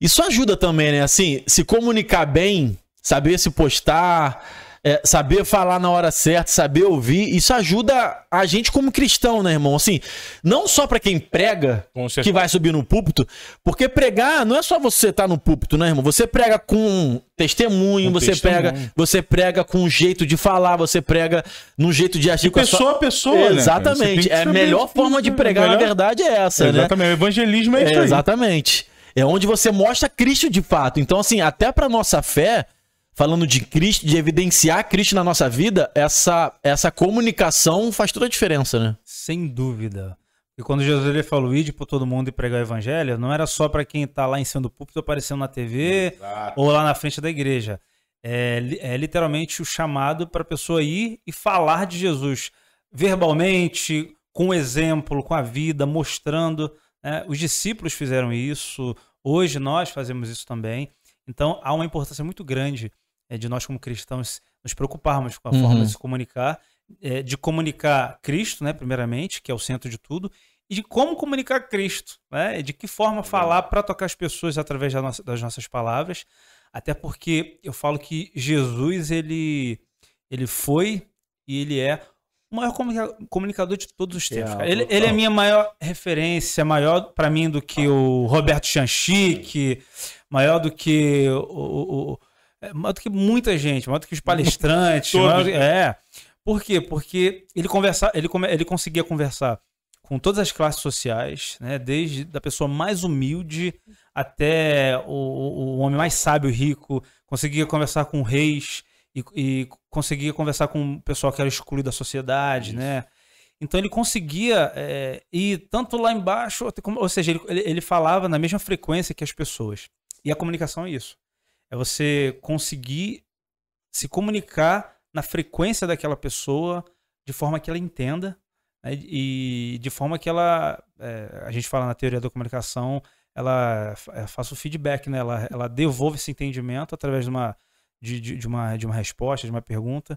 isso ajuda também, né? Assim, se comunicar bem, saber se postar, é, saber falar na hora certa, saber ouvir, isso ajuda a gente como cristão, né, irmão? Assim, não só pra quem prega, que vai subir no púlpito, porque pregar não é só você estar no púlpito, né, irmão? Você prega com testemunho, Com você testemunho. prega, você prega com um jeito de falar, você prega no jeito de agir De com a sua- pessoa pessoa, né? Exatamente. É a melhor forma de pregar, na verdade, é essa, né? Exatamente. O evangelismo é isso É, exatamente. É onde você mostra Cristo de fato. Então, assim, até pra nossa fé, falando de Cristo, de evidenciar Cristo na nossa vida, essa, essa comunicação faz toda a diferença, né? Sem dúvida. E quando Jesus ele falou ide por todo mundo e pregar o evangelho, não era só para quem tá lá em cima do púlpito aparecendo na TV Exato. ou lá na frente da igreja. É, é literalmente o chamado para a pessoa ir e falar de Jesus verbalmente, com exemplo, com a vida, mostrando. né? Os discípulos fizeram isso, hoje nós fazemos isso também. Então há uma importância muito grande é, de nós, como cristãos, nos preocuparmos com a Uhum. forma de se comunicar, é, de comunicar Cristo, né, primeiramente, que é o centro de tudo, e de como comunicar Cristo, né? De que forma falar para tocar as pessoas através da nossa- das nossas palavras. Até porque eu falo que Jesus, ele, ele foi e ele é o maior comunica- comunicador de todos os tempos. Cara. Ele, ele é a minha maior referência, maior para mim do que o Roberto Chanchique, maior do que o, o- é, maior do que muita gente, maior do que os palestrantes. É. Por quê? Porque ele, conversa, ele, ele conseguia conversar com todas as classes sociais, né? desde da pessoa mais humilde até o, o- homem mais sábio e rico, conseguia conversar com reis e, e conseguia conversar com o pessoal que era excluído da sociedade, né? Então ele conseguia é, ir tanto lá embaixo, ou seja, ele, ele falava na mesma frequência que as pessoas. E a comunicação é isso. É você conseguir se comunicar na frequência daquela pessoa de forma que ela entenda né, e de forma que ela, é, a gente fala na teoria da comunicação, ela é, faça o feedback, né? Ela, ela devolve esse entendimento através de uma, de, de, de uma, de uma resposta, de uma pergunta.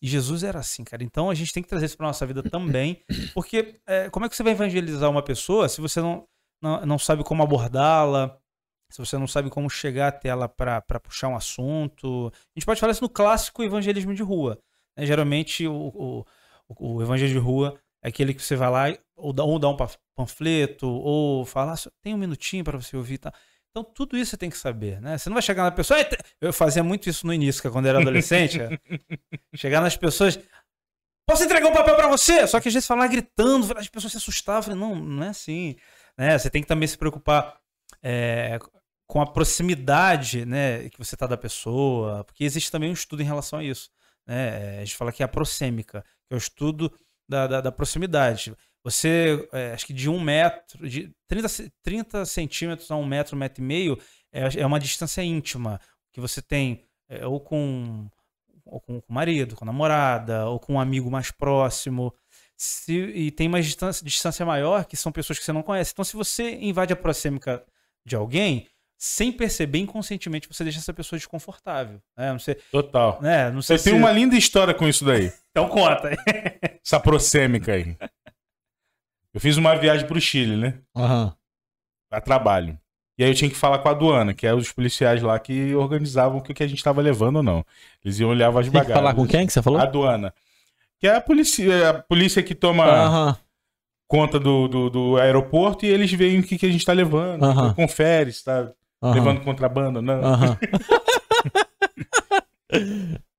E Jesus era assim, cara. Então a gente tem que trazer isso para nossa vida também, porque é, como é que você vai evangelizar uma pessoa se você não, não, não sabe como abordá-la, se você não sabe como chegar até ela para puxar um assunto? A gente pode falar isso no clássico evangelismo de rua. né? Geralmente o, o, o evangelho de rua é aquele que você vai lá ou dá, ou dá um pa- panfleto ou fala, "Ah, tem um minutinho para você ouvir, tá? Então tudo isso você tem que saber, né? Você não vai chegar na pessoa. Eu fazia muito isso no início, quando eu era adolescente. cara. chegar nas pessoas. Posso entregar um papel para você? Só que às vezes falar gritando, as pessoas se assustavam. Falei, não, não é assim. Né? Você tem que também se preocupar é, com a proximidade né, que você tá da pessoa, porque existe também um estudo em relação a isso. Né? A gente fala que é a prosêmica, que é o estudo da, da, da proximidade. Você, é, acho que de um metro, de 30, ce- 30 centímetros a um metro, um metro e meio, é, é uma distância íntima que você tem é, ou com ou com o marido, com a namorada, ou com um amigo mais próximo. Se, e tem uma distância, distância maior, que são pessoas que você não conhece. Então, se você invade a prosêmica de alguém, sem perceber, inconscientemente, você deixa essa pessoa desconfortável. Né? Não sei, Total. né? Não sei Você tem se- uma linda história com isso daí. Então conta. Essa prosêmica aí. Eu fiz uma viagem pro Chile, né? Aham. A trabalho. E aí eu tinha que falar com a aduana, que eram os policiais lá que organizavam o que a gente tava levando ou não. Eles iam olhar as bagagens. falar com quem que você falou? A aduana. Que é a polícia, a polícia que toma Aham. conta do, do, do aeroporto e eles veem o que, que a gente tá levando. Aham. Confere se aham, levando contrabando não. aham.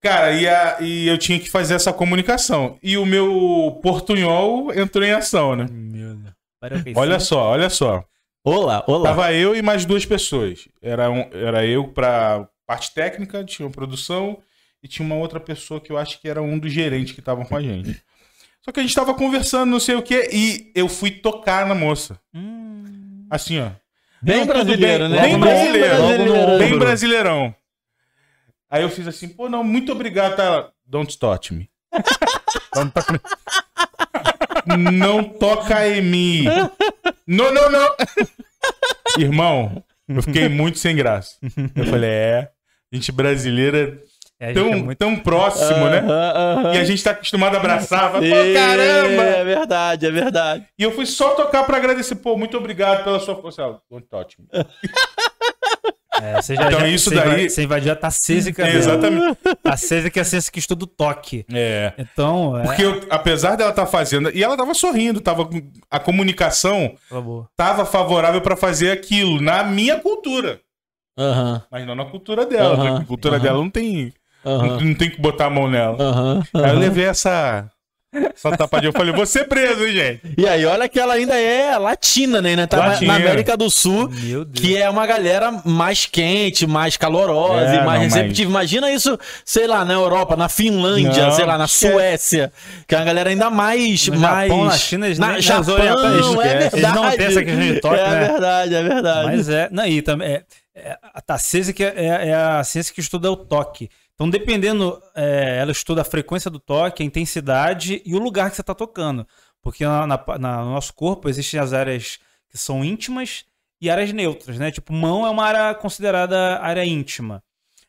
Cara, e, a- e eu tinha que fazer essa comunicação. E o meu portunhol entrou em ação, né? Meu Deus. Olha só, olha só. Olá, olá. Tava eu e mais duas pessoas. Era, um, era eu pra parte técnica, tinha uma produção e tinha uma outra pessoa que eu acho que era um dos gerentes que estavam com a gente. Só que a gente tava conversando, não sei o quê, e eu fui tocar na moça. Hum. Assim, ó. Bem brasileiro, né? Bem brasileiro. Bem brasileirão. Aí eu fiz assim, pô, não, muito obrigado, tá? Don't touch me. Don't touch me. Não toca em mim. Não, não, não. Irmão, eu fiquei muito sem graça. Eu falei, é, gente brasileira É, a tão, é muito- tão próximo, né? Aham, aham. E a gente tá acostumado a abraçar. Fala, Pô, É, caramba! É verdade, é verdade. E eu fui só tocar pra agradecer. Pô, muito obrigado pela sua força. Don't touch me. É, você já, Então, já- isso você daí- invadiu- Você invadiu a Tacísica dela. Exatamente. Tacísica é a ciência que estuda o toque. É. Então, é... Porque eu- apesar dela estar fazendo. E ela tava sorrindo, tava, a comunicação favor. tava favorável pra fazer aquilo na minha cultura. Aham, Mas não na cultura dela. Né? A cultura aham. dela não tem. Não, aham, não tem que botar a mão nela. aham. Aí eu levei essa. Essa tapadinha. Eu falei, vou ser preso, hein, gente? E aí, olha que ela ainda é latina, né? Ainda tá na- América do Sul, que é uma galera mais quente, mais calorosa É, e mais não, mas- receptiva. Imagina isso, sei lá, na Europa, na Finlândia, Não, sei lá, na. Suécia, que é uma galera ainda mais... No mais... Japão, na China, eles na nem- Japão, orientais, é verdade. Eles não têm essa questão de toque, É né? verdade, é verdade. Mas é. Não, e também. É, é, a Tacísica é, é a ciência que estuda o toque. Então, dependendo, é, ela estuda a frequência do toque, a intensidade e o lugar que você está tocando. Porque na, na- na- no nosso corpo existem as áreas que são íntimas e áreas neutras, né? Tipo, mão é uma área considerada área íntima.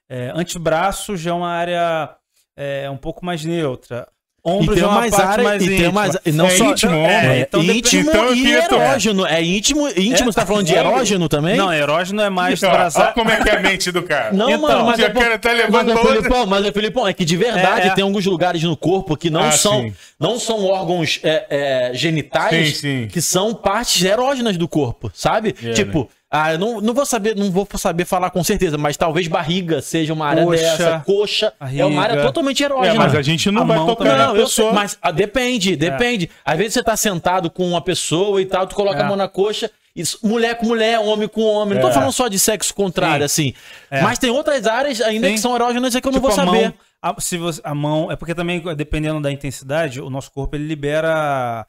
É, antebraço já é uma área é, um pouco mais neutra. E Ombros tem é uma umas parte áreas, mais e tem íntima. umas, e não É só íntimo, é, ombro. Então, íntimo então e erógeno. É íntimo, íntimo, você tá falando de erógeno também? Não, erógeno é mais Olha braçar. como é que é a mente do cara. Não, Então, mano, mas é, quero tá levando mas, é. Filipão, mas é, Filipão, é que de verdade É, é. tem alguns lugares no corpo que não Ah, são sim. não são órgãos é, é, genitais Sim, sim. que são partes erógenas do corpo, sabe? É, tipo, ah, eu não, não vou saber, não vou saber falar com certeza, mas talvez barriga seja uma área Coxa, dessa, coxa é uma área barriga. totalmente É, erógena. mas a gente não A vai tocar também. na Não, eu sei, pessoa. mas ah, depende, depende. Às vezes você tá sentado com uma pessoa e tal, tu coloca É. a mão na coxa, isso, mulher com mulher, homem com homem. Não tô É. falando só de sexo contrário, assim. É. Mas tem outras áreas ainda Sim. que são erógenas é que eu não Tipo, vou a saber. Mão, a, se você, a mão. É porque também, dependendo da intensidade, o nosso corpo ele libera.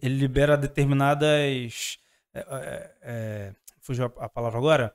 Ele libera determinadas. É, é, é, fugiu a, a palavra agora?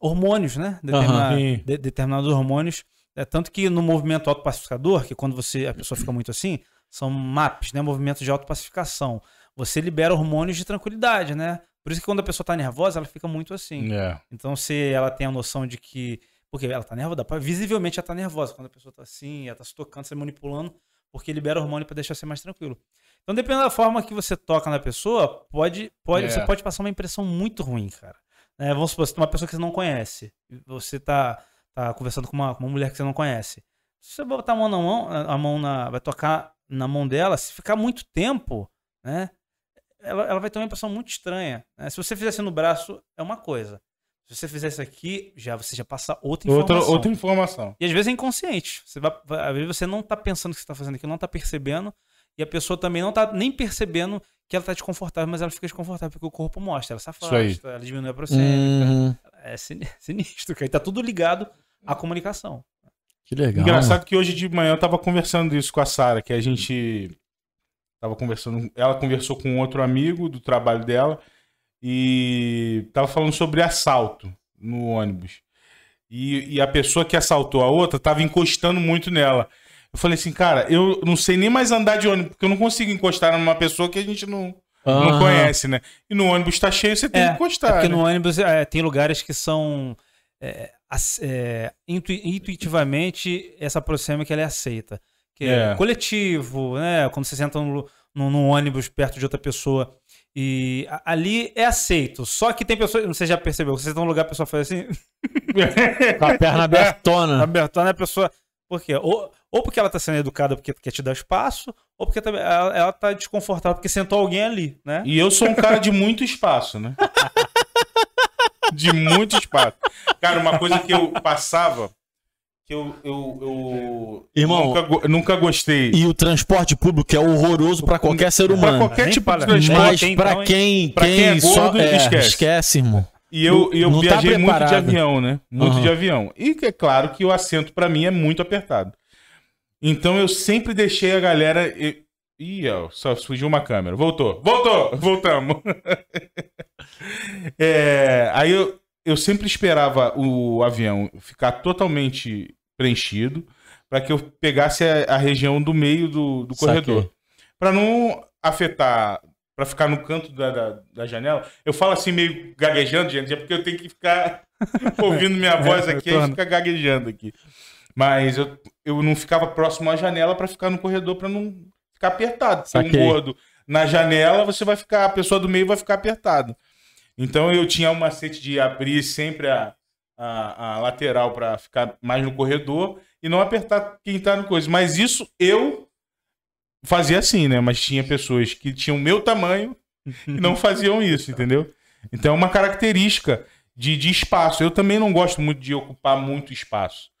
Hormônios, né? Determina-. Sim. de- determinados hormônios. É, tanto que no movimento autopacificador, que quando você a pessoa fica muito assim, são MAPs, né? Movimentos de autopacificação. Você libera hormônios de tranquilidade, né? Por isso que quando a pessoa tá nervosa, ela fica muito assim. É. Então, se ela tem a noção de que. Porque ela tá nervosa, visivelmente ela tá nervosa. Quando a pessoa tá assim, ela tá se tocando, se manipulando, porque libera hormônio pra deixar você mais tranquilo. Então, dependendo da forma que você toca na pessoa, pode, pode, É. você pode passar uma impressão muito ruim, cara. É, vamos supor, você tem uma pessoa que você não conhece. Você tá, tá conversando com uma, com uma mulher que você não conhece. Se você botar a mão na mão, a mão na. Vai tocar na mão dela, se ficar muito tempo, né? Ela, ela vai ter uma impressão muito estranha. né? Se você fizesse no braço, é uma coisa. Se você fizesse aqui, já você já passa outra informação. Outra, outra informação. E às vezes é inconsciente. Você vai, às vezes você não tá pensando que você tá fazendo aquilo, não tá percebendo. E a pessoa também não tá nem percebendo que ela tá desconfortável, mas ela fica desconfortável porque o corpo mostra. Ela se afasta, ela diminui a proxêmica. Uhum. É sini- sinistro, cara. E tá tudo ligado à comunicação. Que legal. Engraçado que hoje de manhã eu tava conversando isso com a Sara, que a gente tava conversando, ela conversou com outro amigo do trabalho dela e tava falando sobre assalto no ônibus. E, e a pessoa que assaltou a outra tava encostando muito nela. Eu falei assim, cara, eu não sei nem mais andar de ônibus, porque eu não consigo encostar numa pessoa que a gente não, não Aham. conhece, né? E no ônibus tá cheio, você tem É, que encostar. porque né? no ônibus é, tem lugares que são. é, é, intu- intuitivamente, essa proxêmica ela é aceita. Que é, É. coletivo, né? Quando você senta no, no- num ônibus perto de outra pessoa. E a- ali é aceito. Só que tem pessoas. Você já percebeu? Você tá num lugar, a pessoa faz assim. Com a perna abertona. Abertando a pessoa. Por quê? Ou, Ou porque ela tá sendo educada porque quer te dar espaço, ou porque também ela, ela tá desconfortável porque sentou alguém ali, né? E eu sou um cara de muito espaço, né? de muito espaço. Cara, uma coisa que eu passava, que eu, eu, eu Irmão, nunca, nunca gostei. E o transporte público é horroroso pra qualquer ser Pra humano. qualquer Nem tipo de transporte. Mas Quem pra então, quem, Pra quem é só- gordo, esquece. esquece, irmão. E eu, eu Não tá viajei muito de avião, né? Muito Aham. de avião. E que é claro que o assento pra mim é muito apertado. Então eu sempre deixei a galera. e- Ih, ó, só fugiu uma câmera. Voltou, voltou, voltamos. É, aí eu, eu sempre esperava o avião ficar totalmente preenchido para que eu pegasse a, a região do meio do, do corredor. Para não afetar, para ficar no canto da, da, da janela. Eu falo assim meio gaguejando, gente, é porque eu tenho que ficar ouvindo minha voz aqui e ficar gaguejando aqui. Mas eu, eu não ficava próximo à janela para ficar no corredor para não ficar apertado. Se um Saquei. gordo na janela, você vai ficar, a pessoa do meio vai ficar apertada. Então eu tinha um macete de abrir sempre a, a, a lateral para ficar mais no corredor e não apertar quem tá no coisa. Mas isso eu fazia assim, né? Mas tinha pessoas que tinham o meu tamanho e não faziam isso, entendeu? Então é uma característica de, de espaço. Eu também não gosto muito de ocupar muito espaço.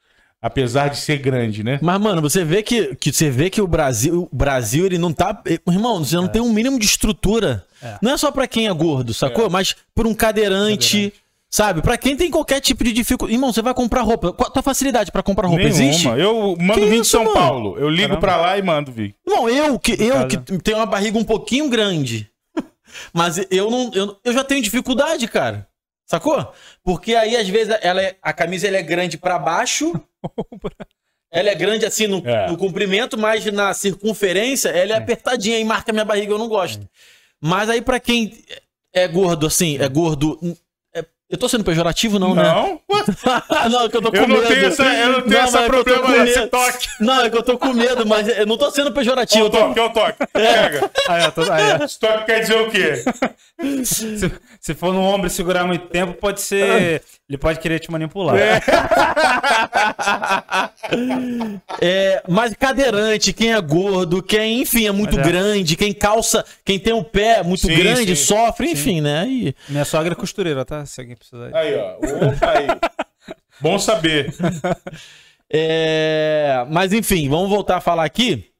Apesar de ser grande, né? Mas, mano, você vê que, que você vê que o Brasil, o Brasil, ele não tá. Irmão, você não tem um mínimo de estrutura. É. Não é só pra quem é gordo, sacou? Mas por um cadeirante, Cadeirante. sabe? Pra quem tem qualquer tipo de dificuldade. Irmão, você vai comprar roupa. Qual a tua facilidade pra comprar roupa? Existe? Nenhuma. Eu mando Que vir de São mano? Paulo. Eu ligo pra lá e mando vir. Irmão, eu que, eu que tenho uma barriga um pouquinho grande. Mas eu não. Eu, eu já tenho dificuldade, cara. Sacou? Porque aí, às vezes, ela é- a camisa ela é grande pra baixo. ela é grande assim no, É. no comprimento, mas na circunferência ela é apertadinha e marca minha barriga, eu não gosto. Mas aí, pra quem é gordo, assim, é gordo. É- eu tô sendo pejorativo, não, né? Não? não, é que eu tô com Eu não medo. tenho essa, eu não tenho Não, essa é problema medo. toque. Não, é que eu tô com medo, mas eu não tô sendo pejorativo. o eu tô- toque, ó o toque. Pega. Aí, tô- aí. Esse toque quer dizer o quê? Se, se for no ombro e segurar muito tempo, pode ser. Ele pode querer te manipular. É, mas cadeirante, quem é gordo, quem, enfim, é muito é. grande, quem calça, quem tem o pé muito Sim, grande, sim. sofre, enfim, né? E- Minha sogra é costureira, tá? Se alguém precisar. Aí, ó. Opa, aí. Bom saber. é, mas enfim, vamos voltar a falar aqui.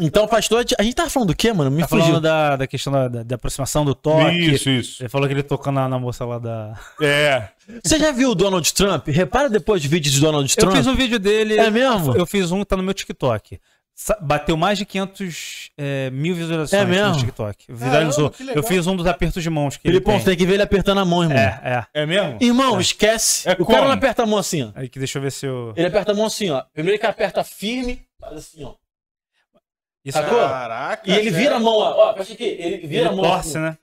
Então, pastor, a gente tava falando do quê, mano? Me Tá fugiu. falando da, da questão da, da- da aproximação do toque. Isso, isso. Ele falou que ele tocou na, na moça lá da. É. Você já viu o Donald Trump? Repara depois de vídeos de Donald Eu Trump. fiz um vídeo dele. É mesmo? Eu fiz um que tá no meu TikTok. Bateu mais de 500 é, mil visualizações É mesmo? no TikTok. Viralizou. Caramba, eu fiz um dos apertos de mãos que ele tem. tem que ver ele apertando a mão, irmão. É, é. É mesmo? Irmão, esquece. É o cara como? não aperta a mão assim, ó. Aí que deixa eu ver se eu. Ele aperta a mão assim, ó. Primeiro que aperta firme, faz assim, ó. Isso Sacou? Caraca. E ele vira a mão, ó. Ó, aqui. Ele vira ele a mão. torce, assim. né?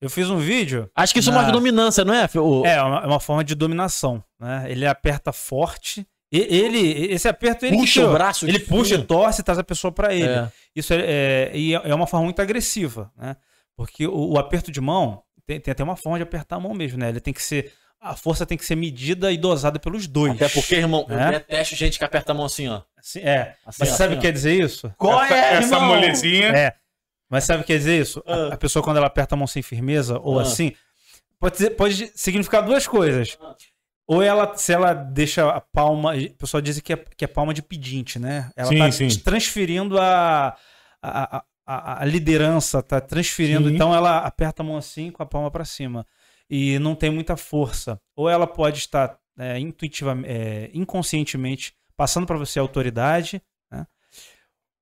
Eu fiz um vídeo. Acho que isso Na- mostra dominância, não é? O... É, é uma, é uma forma de dominação, né? Ele aperta forte. E, ele, esse aperto ele que Puxa o braço, Ele puxa, torce e traz a pessoa pra ele. É. Isso é, é, e é é uma forma muito agressiva, né? Porque o, o aperto de mão tem, tem até uma forma de apertar a mão mesmo, né? Ele tem que ser a força tem que ser medida e dosada pelos dois. Até porque, irmão, eu É? detesto gente que aperta a mão assim, ó. Assim, é. Assim, Mas ó, sabe o assim, que quer dizer isso? Qual essa, é, essa irmão? molezinha. É. Mas sabe o que quer dizer isso? A- Ah. A, pessoa, quando ela aperta a mão sem firmeza ou Ah. assim, pode, dizer- pode significar duas coisas. Ah. Ou ela, se ela deixa a palma. O pessoal diz que é, que é palma de pedinte, né? Ela Sim, tá sim. transferindo a, a, a- a, a liderança, tá transferindo. Sim. Então ela aperta a mão assim com a palma para cima. E não tem muita força. Ou ela pode estar é, intuitivamente, é, inconscientemente passando para você a autoridade, né?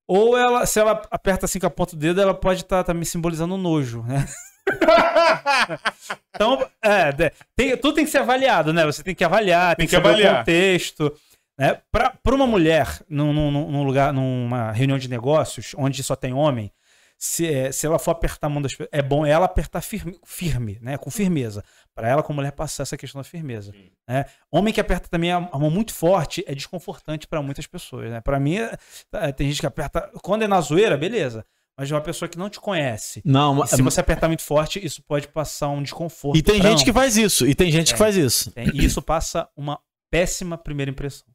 Ou ela, se ela aperta assim com a ponta do dedo, ela pode estar também simbolizando nojo, né? então, é, tem- tudo tem que ser avaliado, né? Você tem que avaliar, tem, Tem que, que saber avaliar. o contexto. Né? Para uma mulher, num, num- num lugar, numa reunião de negócios, onde só tem homem, se, é, se ela for apertar a mão das pessoas, é bom ela apertar firme, firme né? Com firmeza. Para ela, como mulher, passar essa questão da firmeza. Né? Homem que aperta também a, mão muito forte é desconfortante para muitas pessoas. Né? Para mim, é- é, tem gente que aperta. Quando é na zoeira, beleza. Mas de uma pessoa que não te conhece. Não, E mas... se você apertar muito forte, isso pode passar um desconforto. E tem gente que faz isso. E tem gente que É. faz isso. Tem- E isso passa uma péssima primeira impressão.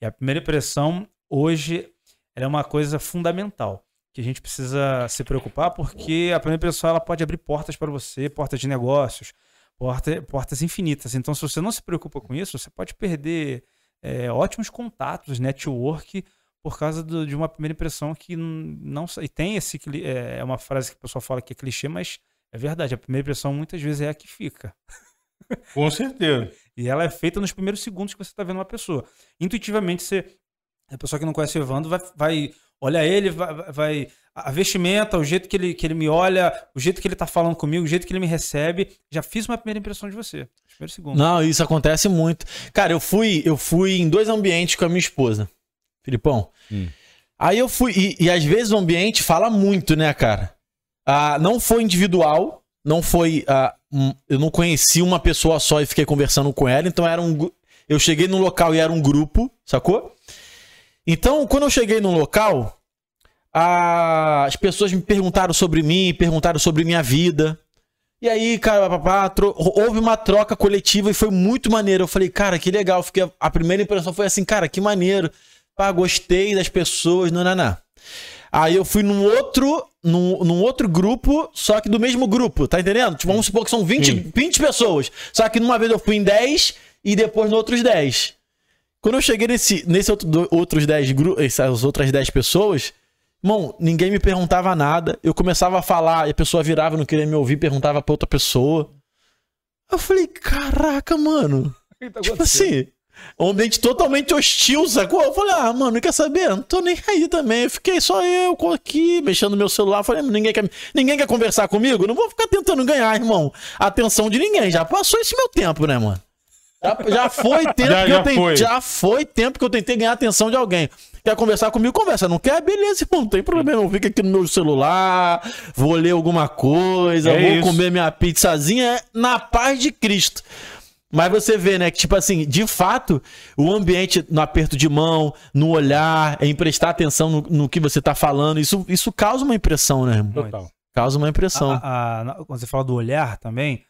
E a primeira impressão, hoje, ela é uma coisa fundamental que a gente precisa se preocupar, porque a primeira impressão ela pode abrir portas para você, portas de negócios, porta, portas infinitas. Então, se você não se preocupa com isso, você pode perder é, ótimos contatos, network, por causa do, de uma primeira impressão que não. E tem esse. É, é uma frase que o pessoal fala que é clichê, mas é verdade. A primeira impressão muitas vezes é a que fica. Com certeza. e ela é feita nos primeiros segundos que você está vendo uma pessoa. Intuitivamente, você. A pessoa que não conhece o Evandro vai, vai olhar ele, vai, vai, A vestimenta, o jeito que ele, que ele me olha, o jeito que ele tá falando comigo, o jeito que ele me recebe. Já fiz uma primeira impressão de você. Primeiro segundo. Não, isso acontece muito. Cara, eu fui, eu fui em dois ambientes com a minha esposa. Filipão. Hum. Aí eu fui. E, e, às vezes o ambiente fala muito, né, cara? Ah, não foi individual, não foi. Ah, um, eu não conheci uma pessoa só e fiquei conversando com ela, então era um. Eu cheguei no local e era um grupo, sacou? Então, quando eu cheguei no local, ah, as pessoas me perguntaram sobre mim, perguntaram sobre minha vida. E aí, cara, papá, houve uma troca coletiva e foi muito maneiro. Eu falei, cara, que legal. Fiquei, a primeira impressão foi assim, cara, que maneiro. Pá, gostei das pessoas, não, não, não. Aí eu fui num outro, num, num, outro grupo, só que do mesmo grupo, tá entendendo? Tipo, vamos supor que são 20, 20 pessoas. Só que numa vez eu fui em 10 e depois no outros 10. Quando eu cheguei nesse, nesse outro, outros 10 grupos, essas outras 10 pessoas, irmão, ninguém me perguntava nada. Eu começava a falar e a pessoa virava, não queria me ouvir, perguntava pra outra pessoa. Eu falei, caraca, mano. Tá tipo assim, um ambiente totalmente hostil, sacou? Eu falei, ah, mano, quer saber? Não tô nem aí também. Eu fiquei só eu aqui, mexendo no meu celular. Falei, ninguém quer, ninguém quer conversar comigo? Não vou ficar tentando ganhar, irmão, a atenção de ninguém. Já passou esse meu tempo, né, mano? Já, já foi tempo já, que já eu tentei, já foi tempo que eu tentei ganhar a atenção de alguém. Quer conversar comigo? Conversa. Não quer? Beleza, irmão. Não tem problema. Eu fico aqui no meu celular, vou ler alguma coisa, é vou isso. comer minha pizzazinha na paz de Cristo. Mas você vê, né, que tipo assim, de fato, o ambiente no aperto de mão, no olhar, em prestar atenção no, no que você tá falando, isso, isso causa uma impressão, né, irmão? Total. Causa uma impressão. A, a, quando você fala do olhar também,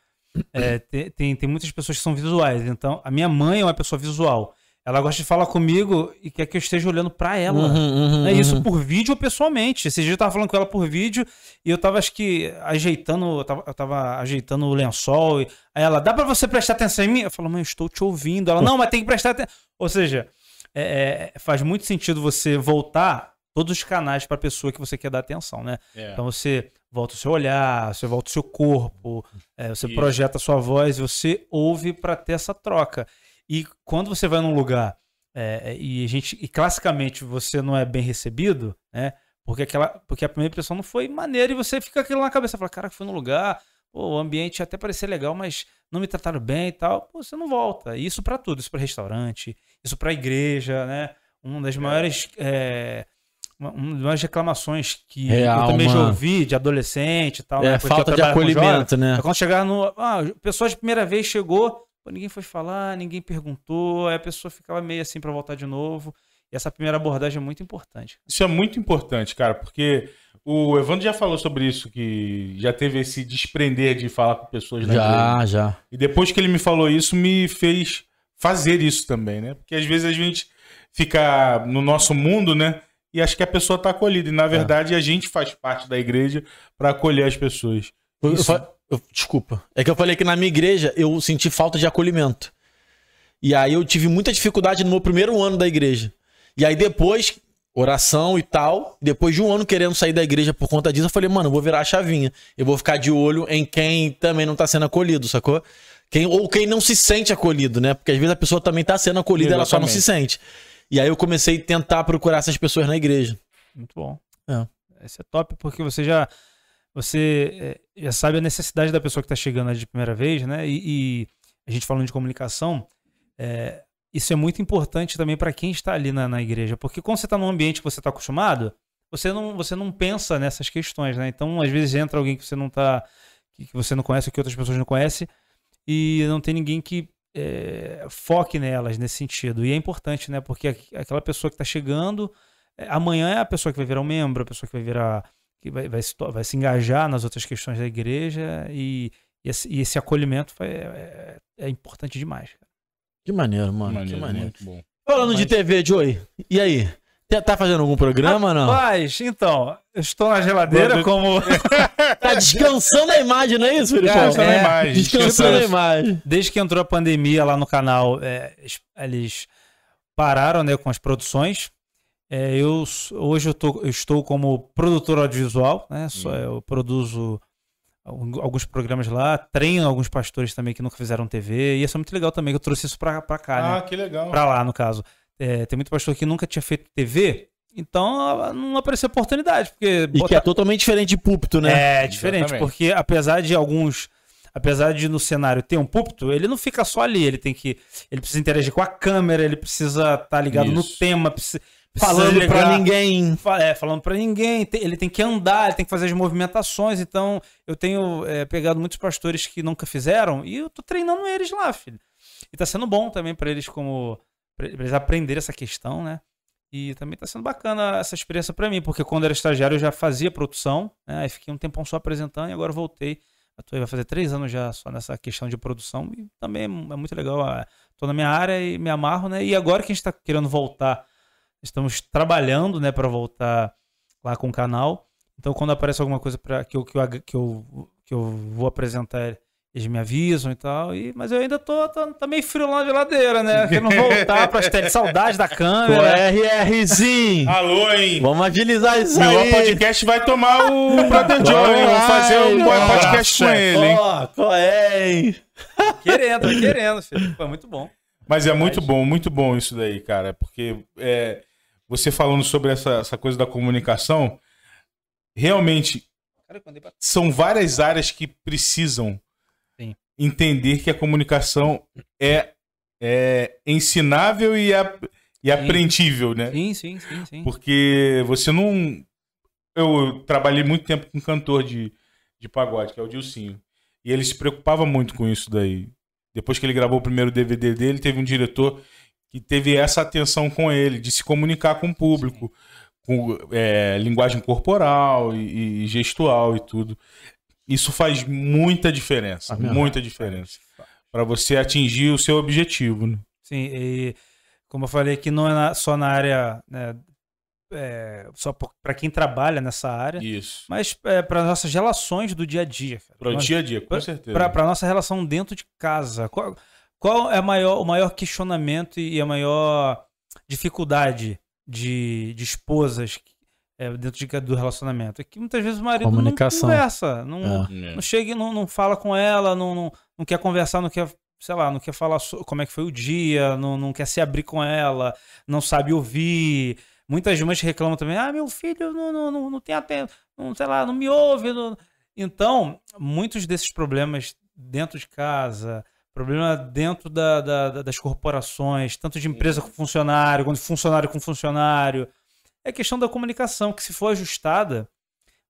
é, tem, tem, tem, muitas pessoas que são visuais. Então, a minha mãe é uma pessoa visual. Ela gosta de falar comigo e quer que eu esteja olhando para ela. Uhum, uhum, é isso uhum. por vídeo ou pessoalmente. Esse dia eu tava falando com ela por vídeo e eu tava, acho que, ajeitando, eu tava, eu tava ajeitando o lençol. E, aí ela, dá para você prestar atenção em mim? Eu falo, mãe, eu estou te ouvindo. Ela, não, mas tem que prestar atenção. Ou seja, é, é, faz muito sentido você voltar todos os canais para a pessoa que você quer dar atenção, né? É. Então você volta o seu olhar, você volta o seu corpo, é, você Isso. projeta a sua voz, você ouve para ter essa troca. E quando você vai num lugar é, é, e a gente e classicamente você não é bem recebido, né? Porque aquela, porque a primeira impressão não foi maneira e você fica aquilo na cabeça, fala, cara, foi no lugar, pô, o ambiente até parecia legal, mas não me trataram bem e tal, pô, você não volta. Isso para tudo, isso para restaurante, isso para igreja, né? Uma das maiores é, uma das reclamações que Real, eu também mano. já ouvi de adolescente e tal. É, né? falta de acolhimento, né? É quando chegar no. Ah, a pessoa de primeira vez chegou, Pô, ninguém foi falar, ninguém perguntou, aí a pessoa ficava meio assim para voltar de novo. E essa primeira abordagem é muito importante. Isso é muito importante, cara, porque o Evandro já falou sobre isso, que já teve esse desprender de falar com pessoas na Já, igreja. já. E depois que ele me falou isso, me fez fazer isso também, né? Porque às vezes a gente fica no nosso mundo, né? E acha que a pessoa está acolhida. E na é. verdade é. a gente faz parte da igreja para acolher as pessoas. Isso... Eu, desculpa. É que eu falei que na minha igreja eu senti falta de acolhimento. E aí eu tive muita dificuldade no meu primeiro ano da igreja. E aí depois, oração e tal, depois de um ano querendo sair da igreja por conta disso, eu falei, mano, eu vou virar a chavinha. Eu vou ficar de olho em quem também não tá sendo acolhido, sacou? Quem, ou quem não se sente acolhido, né? Porque às vezes a pessoa também tá sendo acolhida, Exatamente. ela só não se sente. E aí eu comecei a tentar procurar essas pessoas na igreja. Muito bom. É. Esse é top porque você já você é, já sabe a necessidade da pessoa que está chegando de primeira vez, né? E, e, a gente falando de comunicação, é, isso é muito importante também para quem está ali na, na, igreja, porque quando você está num ambiente que você está acostumado, você não, você não pensa nessas questões, né? Então, às vezes entra alguém que você não tá, que você não conhece, ou que outras pessoas não conhecem, e não tem ninguém que é, foque nelas nesse sentido. E é importante, né? Porque aquela pessoa que está chegando, é, amanhã é a pessoa que vai virar um membro, a pessoa que vai virar que vai, vai, se, vai se engajar nas outras questões da igreja e, e, esse, e esse, acolhimento é, é, é, importante demais. Que maneiro, mano. Maneiro, que maneiro. Falando de TV, Joey, e aí? Tá- Tá fazendo algum programa ou não? Rapaz, então, eu estou na geladeira Quando- como. Tá descansando a imagem, não é isso, Filipão? Descansando a É, imagem. Descansando a imagem. Desde que entrou a pandemia lá no canal, é, es- eles pararam né, com as produções. É, eu hoje eu, tô- eu estou como produtor audiovisual, né? Só, eu produzo alguns programas lá, treino alguns pastores também que nunca fizeram TV. E isso é muito legal também, que eu trouxe isso pra, pra cá, né? Ah, que legal. Pra lá, no caso. É, tem muito pastor que nunca tinha feito TV, então ah, não apareceu oportunidade, porque E que é totalmente diferente de púlpito, né? é diferente, Exatamente. porque apesar de alguns. Apesar de no cenário ter um púlpito, ele não fica só ali. Ele tem que. Ele precisa interagir com a câmera, ele precisa estar ligado no Isso. tema, precisa, precisa Falando pra ligar- ninguém. É, falando pra ninguém. Ele tem que andar, ele tem que fazer as movimentações. Então, eu tenho é, pegado muitos pastores que nunca fizeram e eu tô treinando eles lá, filho. E tá sendo bom também pra eles como. Eles aprenderem essa questão, né? E também tá sendo bacana essa experiência pra mim, porque quando era estagiário eu já fazia produção, né? Aí fiquei um tempão só apresentando e agora voltei. Tô, vai fazer três anos já só nessa questão de produção e também é é muito legal. ah, Tô na minha área e me amarro, né? E agora que a gente tá querendo voltar, estamos trabalhando, né, para voltar lá com o canal. Então quando aparece alguma coisa para que eu, que, eu, que, eu, que eu vou apresentar, eles me avisam e tal. E, mas eu ainda tô, tô, tá meio frio lá na geladeira, né? Querendo voltar para as saudade da O câmera. RRzinho. Alô, hein? Vamos agilizar isso Meu aí. podcast vai tomar o Brother John, hein? Vou fazer um podcast com ele, hein? Ó, qual é, hein? Querendo, tô querendo, filho. Foi muito bom. Mas é muito bom, muito bom isso daí, cara. Porque é, você falando sobre essa, essa coisa da comunicação, realmente são várias áreas que precisam. Entender que a comunicação é, é ensinável e, a- e aprendível, né? Sim, sim, sim, sim. Porque você não. Eu trabalhei muito tempo com um cantor de, de pagode, que é o Dilcinho. E ele se preocupava muito com isso daí. Depois que ele gravou o primeiro DVD dele, teve um diretor que teve essa atenção com ele, de se comunicar com o público, com é, linguagem corporal e, e gestual e tudo. Isso faz muita diferença, Ah, muita diferença. Para você atingir o seu objetivo, né? Sim, e como eu falei aqui, não é só na área, né, é, só para quem trabalha nessa área, Isso. mas é, para nossas relações do dia a dia. cara. Para o dia a dia, com pra- certeza. Pra nossa relação dentro de casa. Qual, qual é a maior, o maior questionamento e a maior dificuldade de, de esposas é, dentro de, do relacionamento? É que muitas vezes o marido não conversa, não, É. não chega, e não, não fala com ela, não, não, não quer conversar, não quer, sei lá, não quer falar so- como é que foi o dia, não, não quer se abrir com ela, não sabe ouvir. Muitas mães reclamam também, ah, meu filho não, não, não, não tem até, não, sei lá, não me ouve. não-" Então, muitos desses problemas dentro de casa, problema dentro da, da- da- das corporações, tanto de empresa com funcionário, quanto de funcionário com funcionário, é questão da comunicação, que se for ajustada,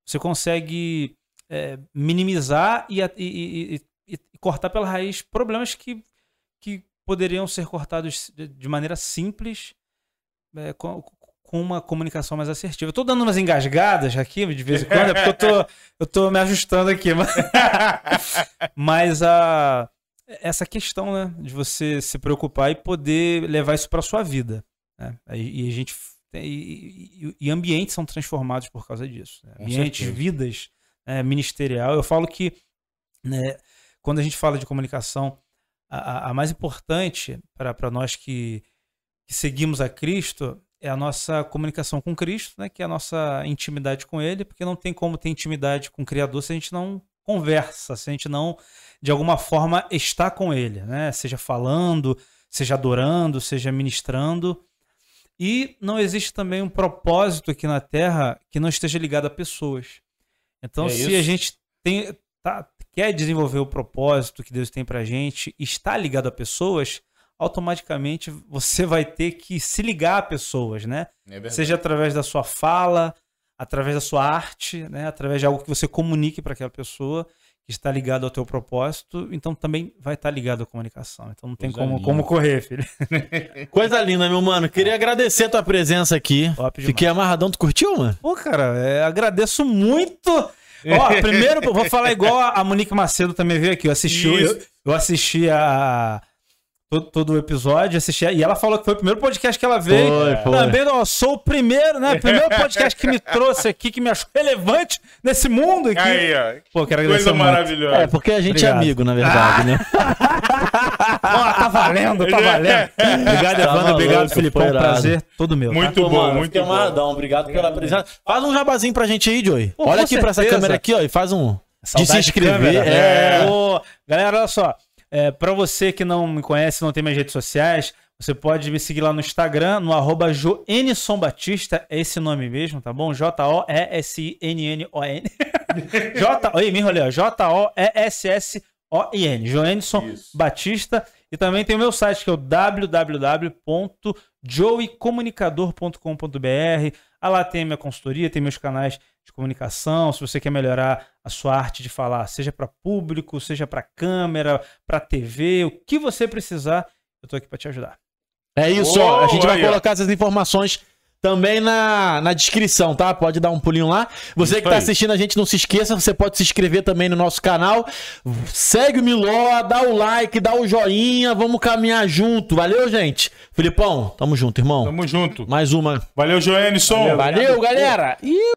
você consegue é, minimizar e, a- e- e- e- cortar pela raiz problemas que, que poderiam ser cortados de- de maneira simples é, com, com uma comunicação mais assertiva. Eu tô dando umas engasgadas aqui de vez em quando, é porque eu tô, eu tô me ajustando aqui. Mas, mas a, essa questão né, de você se preocupar e poder levar isso para sua vida. Né? E, e a gente tem- e, e- ambientes são transformados por causa disso. né? Ambientes, certeza. vidas, né, ministerial. Eu falo que né, quando a gente fala de comunicação, a, a- a mais importante para nós que, que seguimos a Cristo é a nossa comunicação com Cristo, né, que é a nossa intimidade com Ele, porque não tem como ter intimidade com o Criador se a gente não conversa, se a gente não, de alguma forma, está com Ele, né? seja falando, seja adorando, seja ministrando. E não existe também um propósito aqui na Terra que não esteja ligado a pessoas. Então, É se isso. a gente tem, tá- quer desenvolver o propósito que Deus tem pra gente e está ligado a pessoas, automaticamente você vai ter que se ligar a pessoas, né? É. Seja através da sua fala, através da sua arte, né? através de algo que você comunique para aquela pessoa que está ligado ao teu propósito, então também vai estar ligado à comunicação. Então não tem Coisa como, linda. como correr, filho. Coisa linda, meu mano. Queria agradecer a tua presença aqui. Top demais. Fiquei amarradão. Tu curtiu, mano? Pô, cara, é, agradeço muito. Ó, primeiro, vou falar igual a Monique Macedo também veio aqui. Eu assisti, eu, eu assisti a, todo, todo o episódio, assisti. E ela falou que foi o primeiro podcast que ela veio. Foi, foi. Também, ó, sou o primeiro, né? Primeiro podcast que me trouxe aqui, que me achou relevante nesse mundo aqui. Aí, ó. Pô, quero agradecer Coisa muito. maravilhosa. É, porque a gente é Obrigado. amigo, na verdade, né? Ó, tá valendo, tá valendo. Obrigado, Tá Evandro. Obrigado, maluco, Filipão. foi irado. Prazer todo meu. tá? Muito Pô, bom, mano, muito bom. amarradão. Obrigado pela presença. Faz um jabazinho pra gente aí, Joey. Pô, olha aqui pra essa certeza. câmera aqui, ó, e faz um... de se Saudade inscrever. câmera. É. Ô, galera, olha só. É, para você que não me conhece, não tem minhas redes sociais, você pode me seguir lá no Instagram, no arroba Joenison Batista, é esse nome mesmo, tá bom? J-O-E-S-I-N-N-O-N. J... Oi, me enrolei. J-O-E-S-S-O-I-N. Joenison. Batista. E também tem o meu site, que é o www.joeycomunicador.com.br. Ah, lá tem minha consultoria, tem meus canais de comunicação. Se você quer melhorar a sua arte de falar, seja para público, seja para câmera, para TV, o que você precisar, eu tô aqui para te ajudar. É isso, ó. A gente vai aí, ó. colocar essas informações também na, na descrição, tá? Pode dar um pulinho lá. Você Isso que tá aí. assistindo a gente, não se esqueça, você pode se inscrever também no nosso canal. Segue o Miló, dá o like, dá o joinha, vamos caminhar junto. Valeu, gente? Filipão, tamo junto, irmão. Tamo junto. Mais uma. Valeu, Joenison. Valeu, galera! Ih,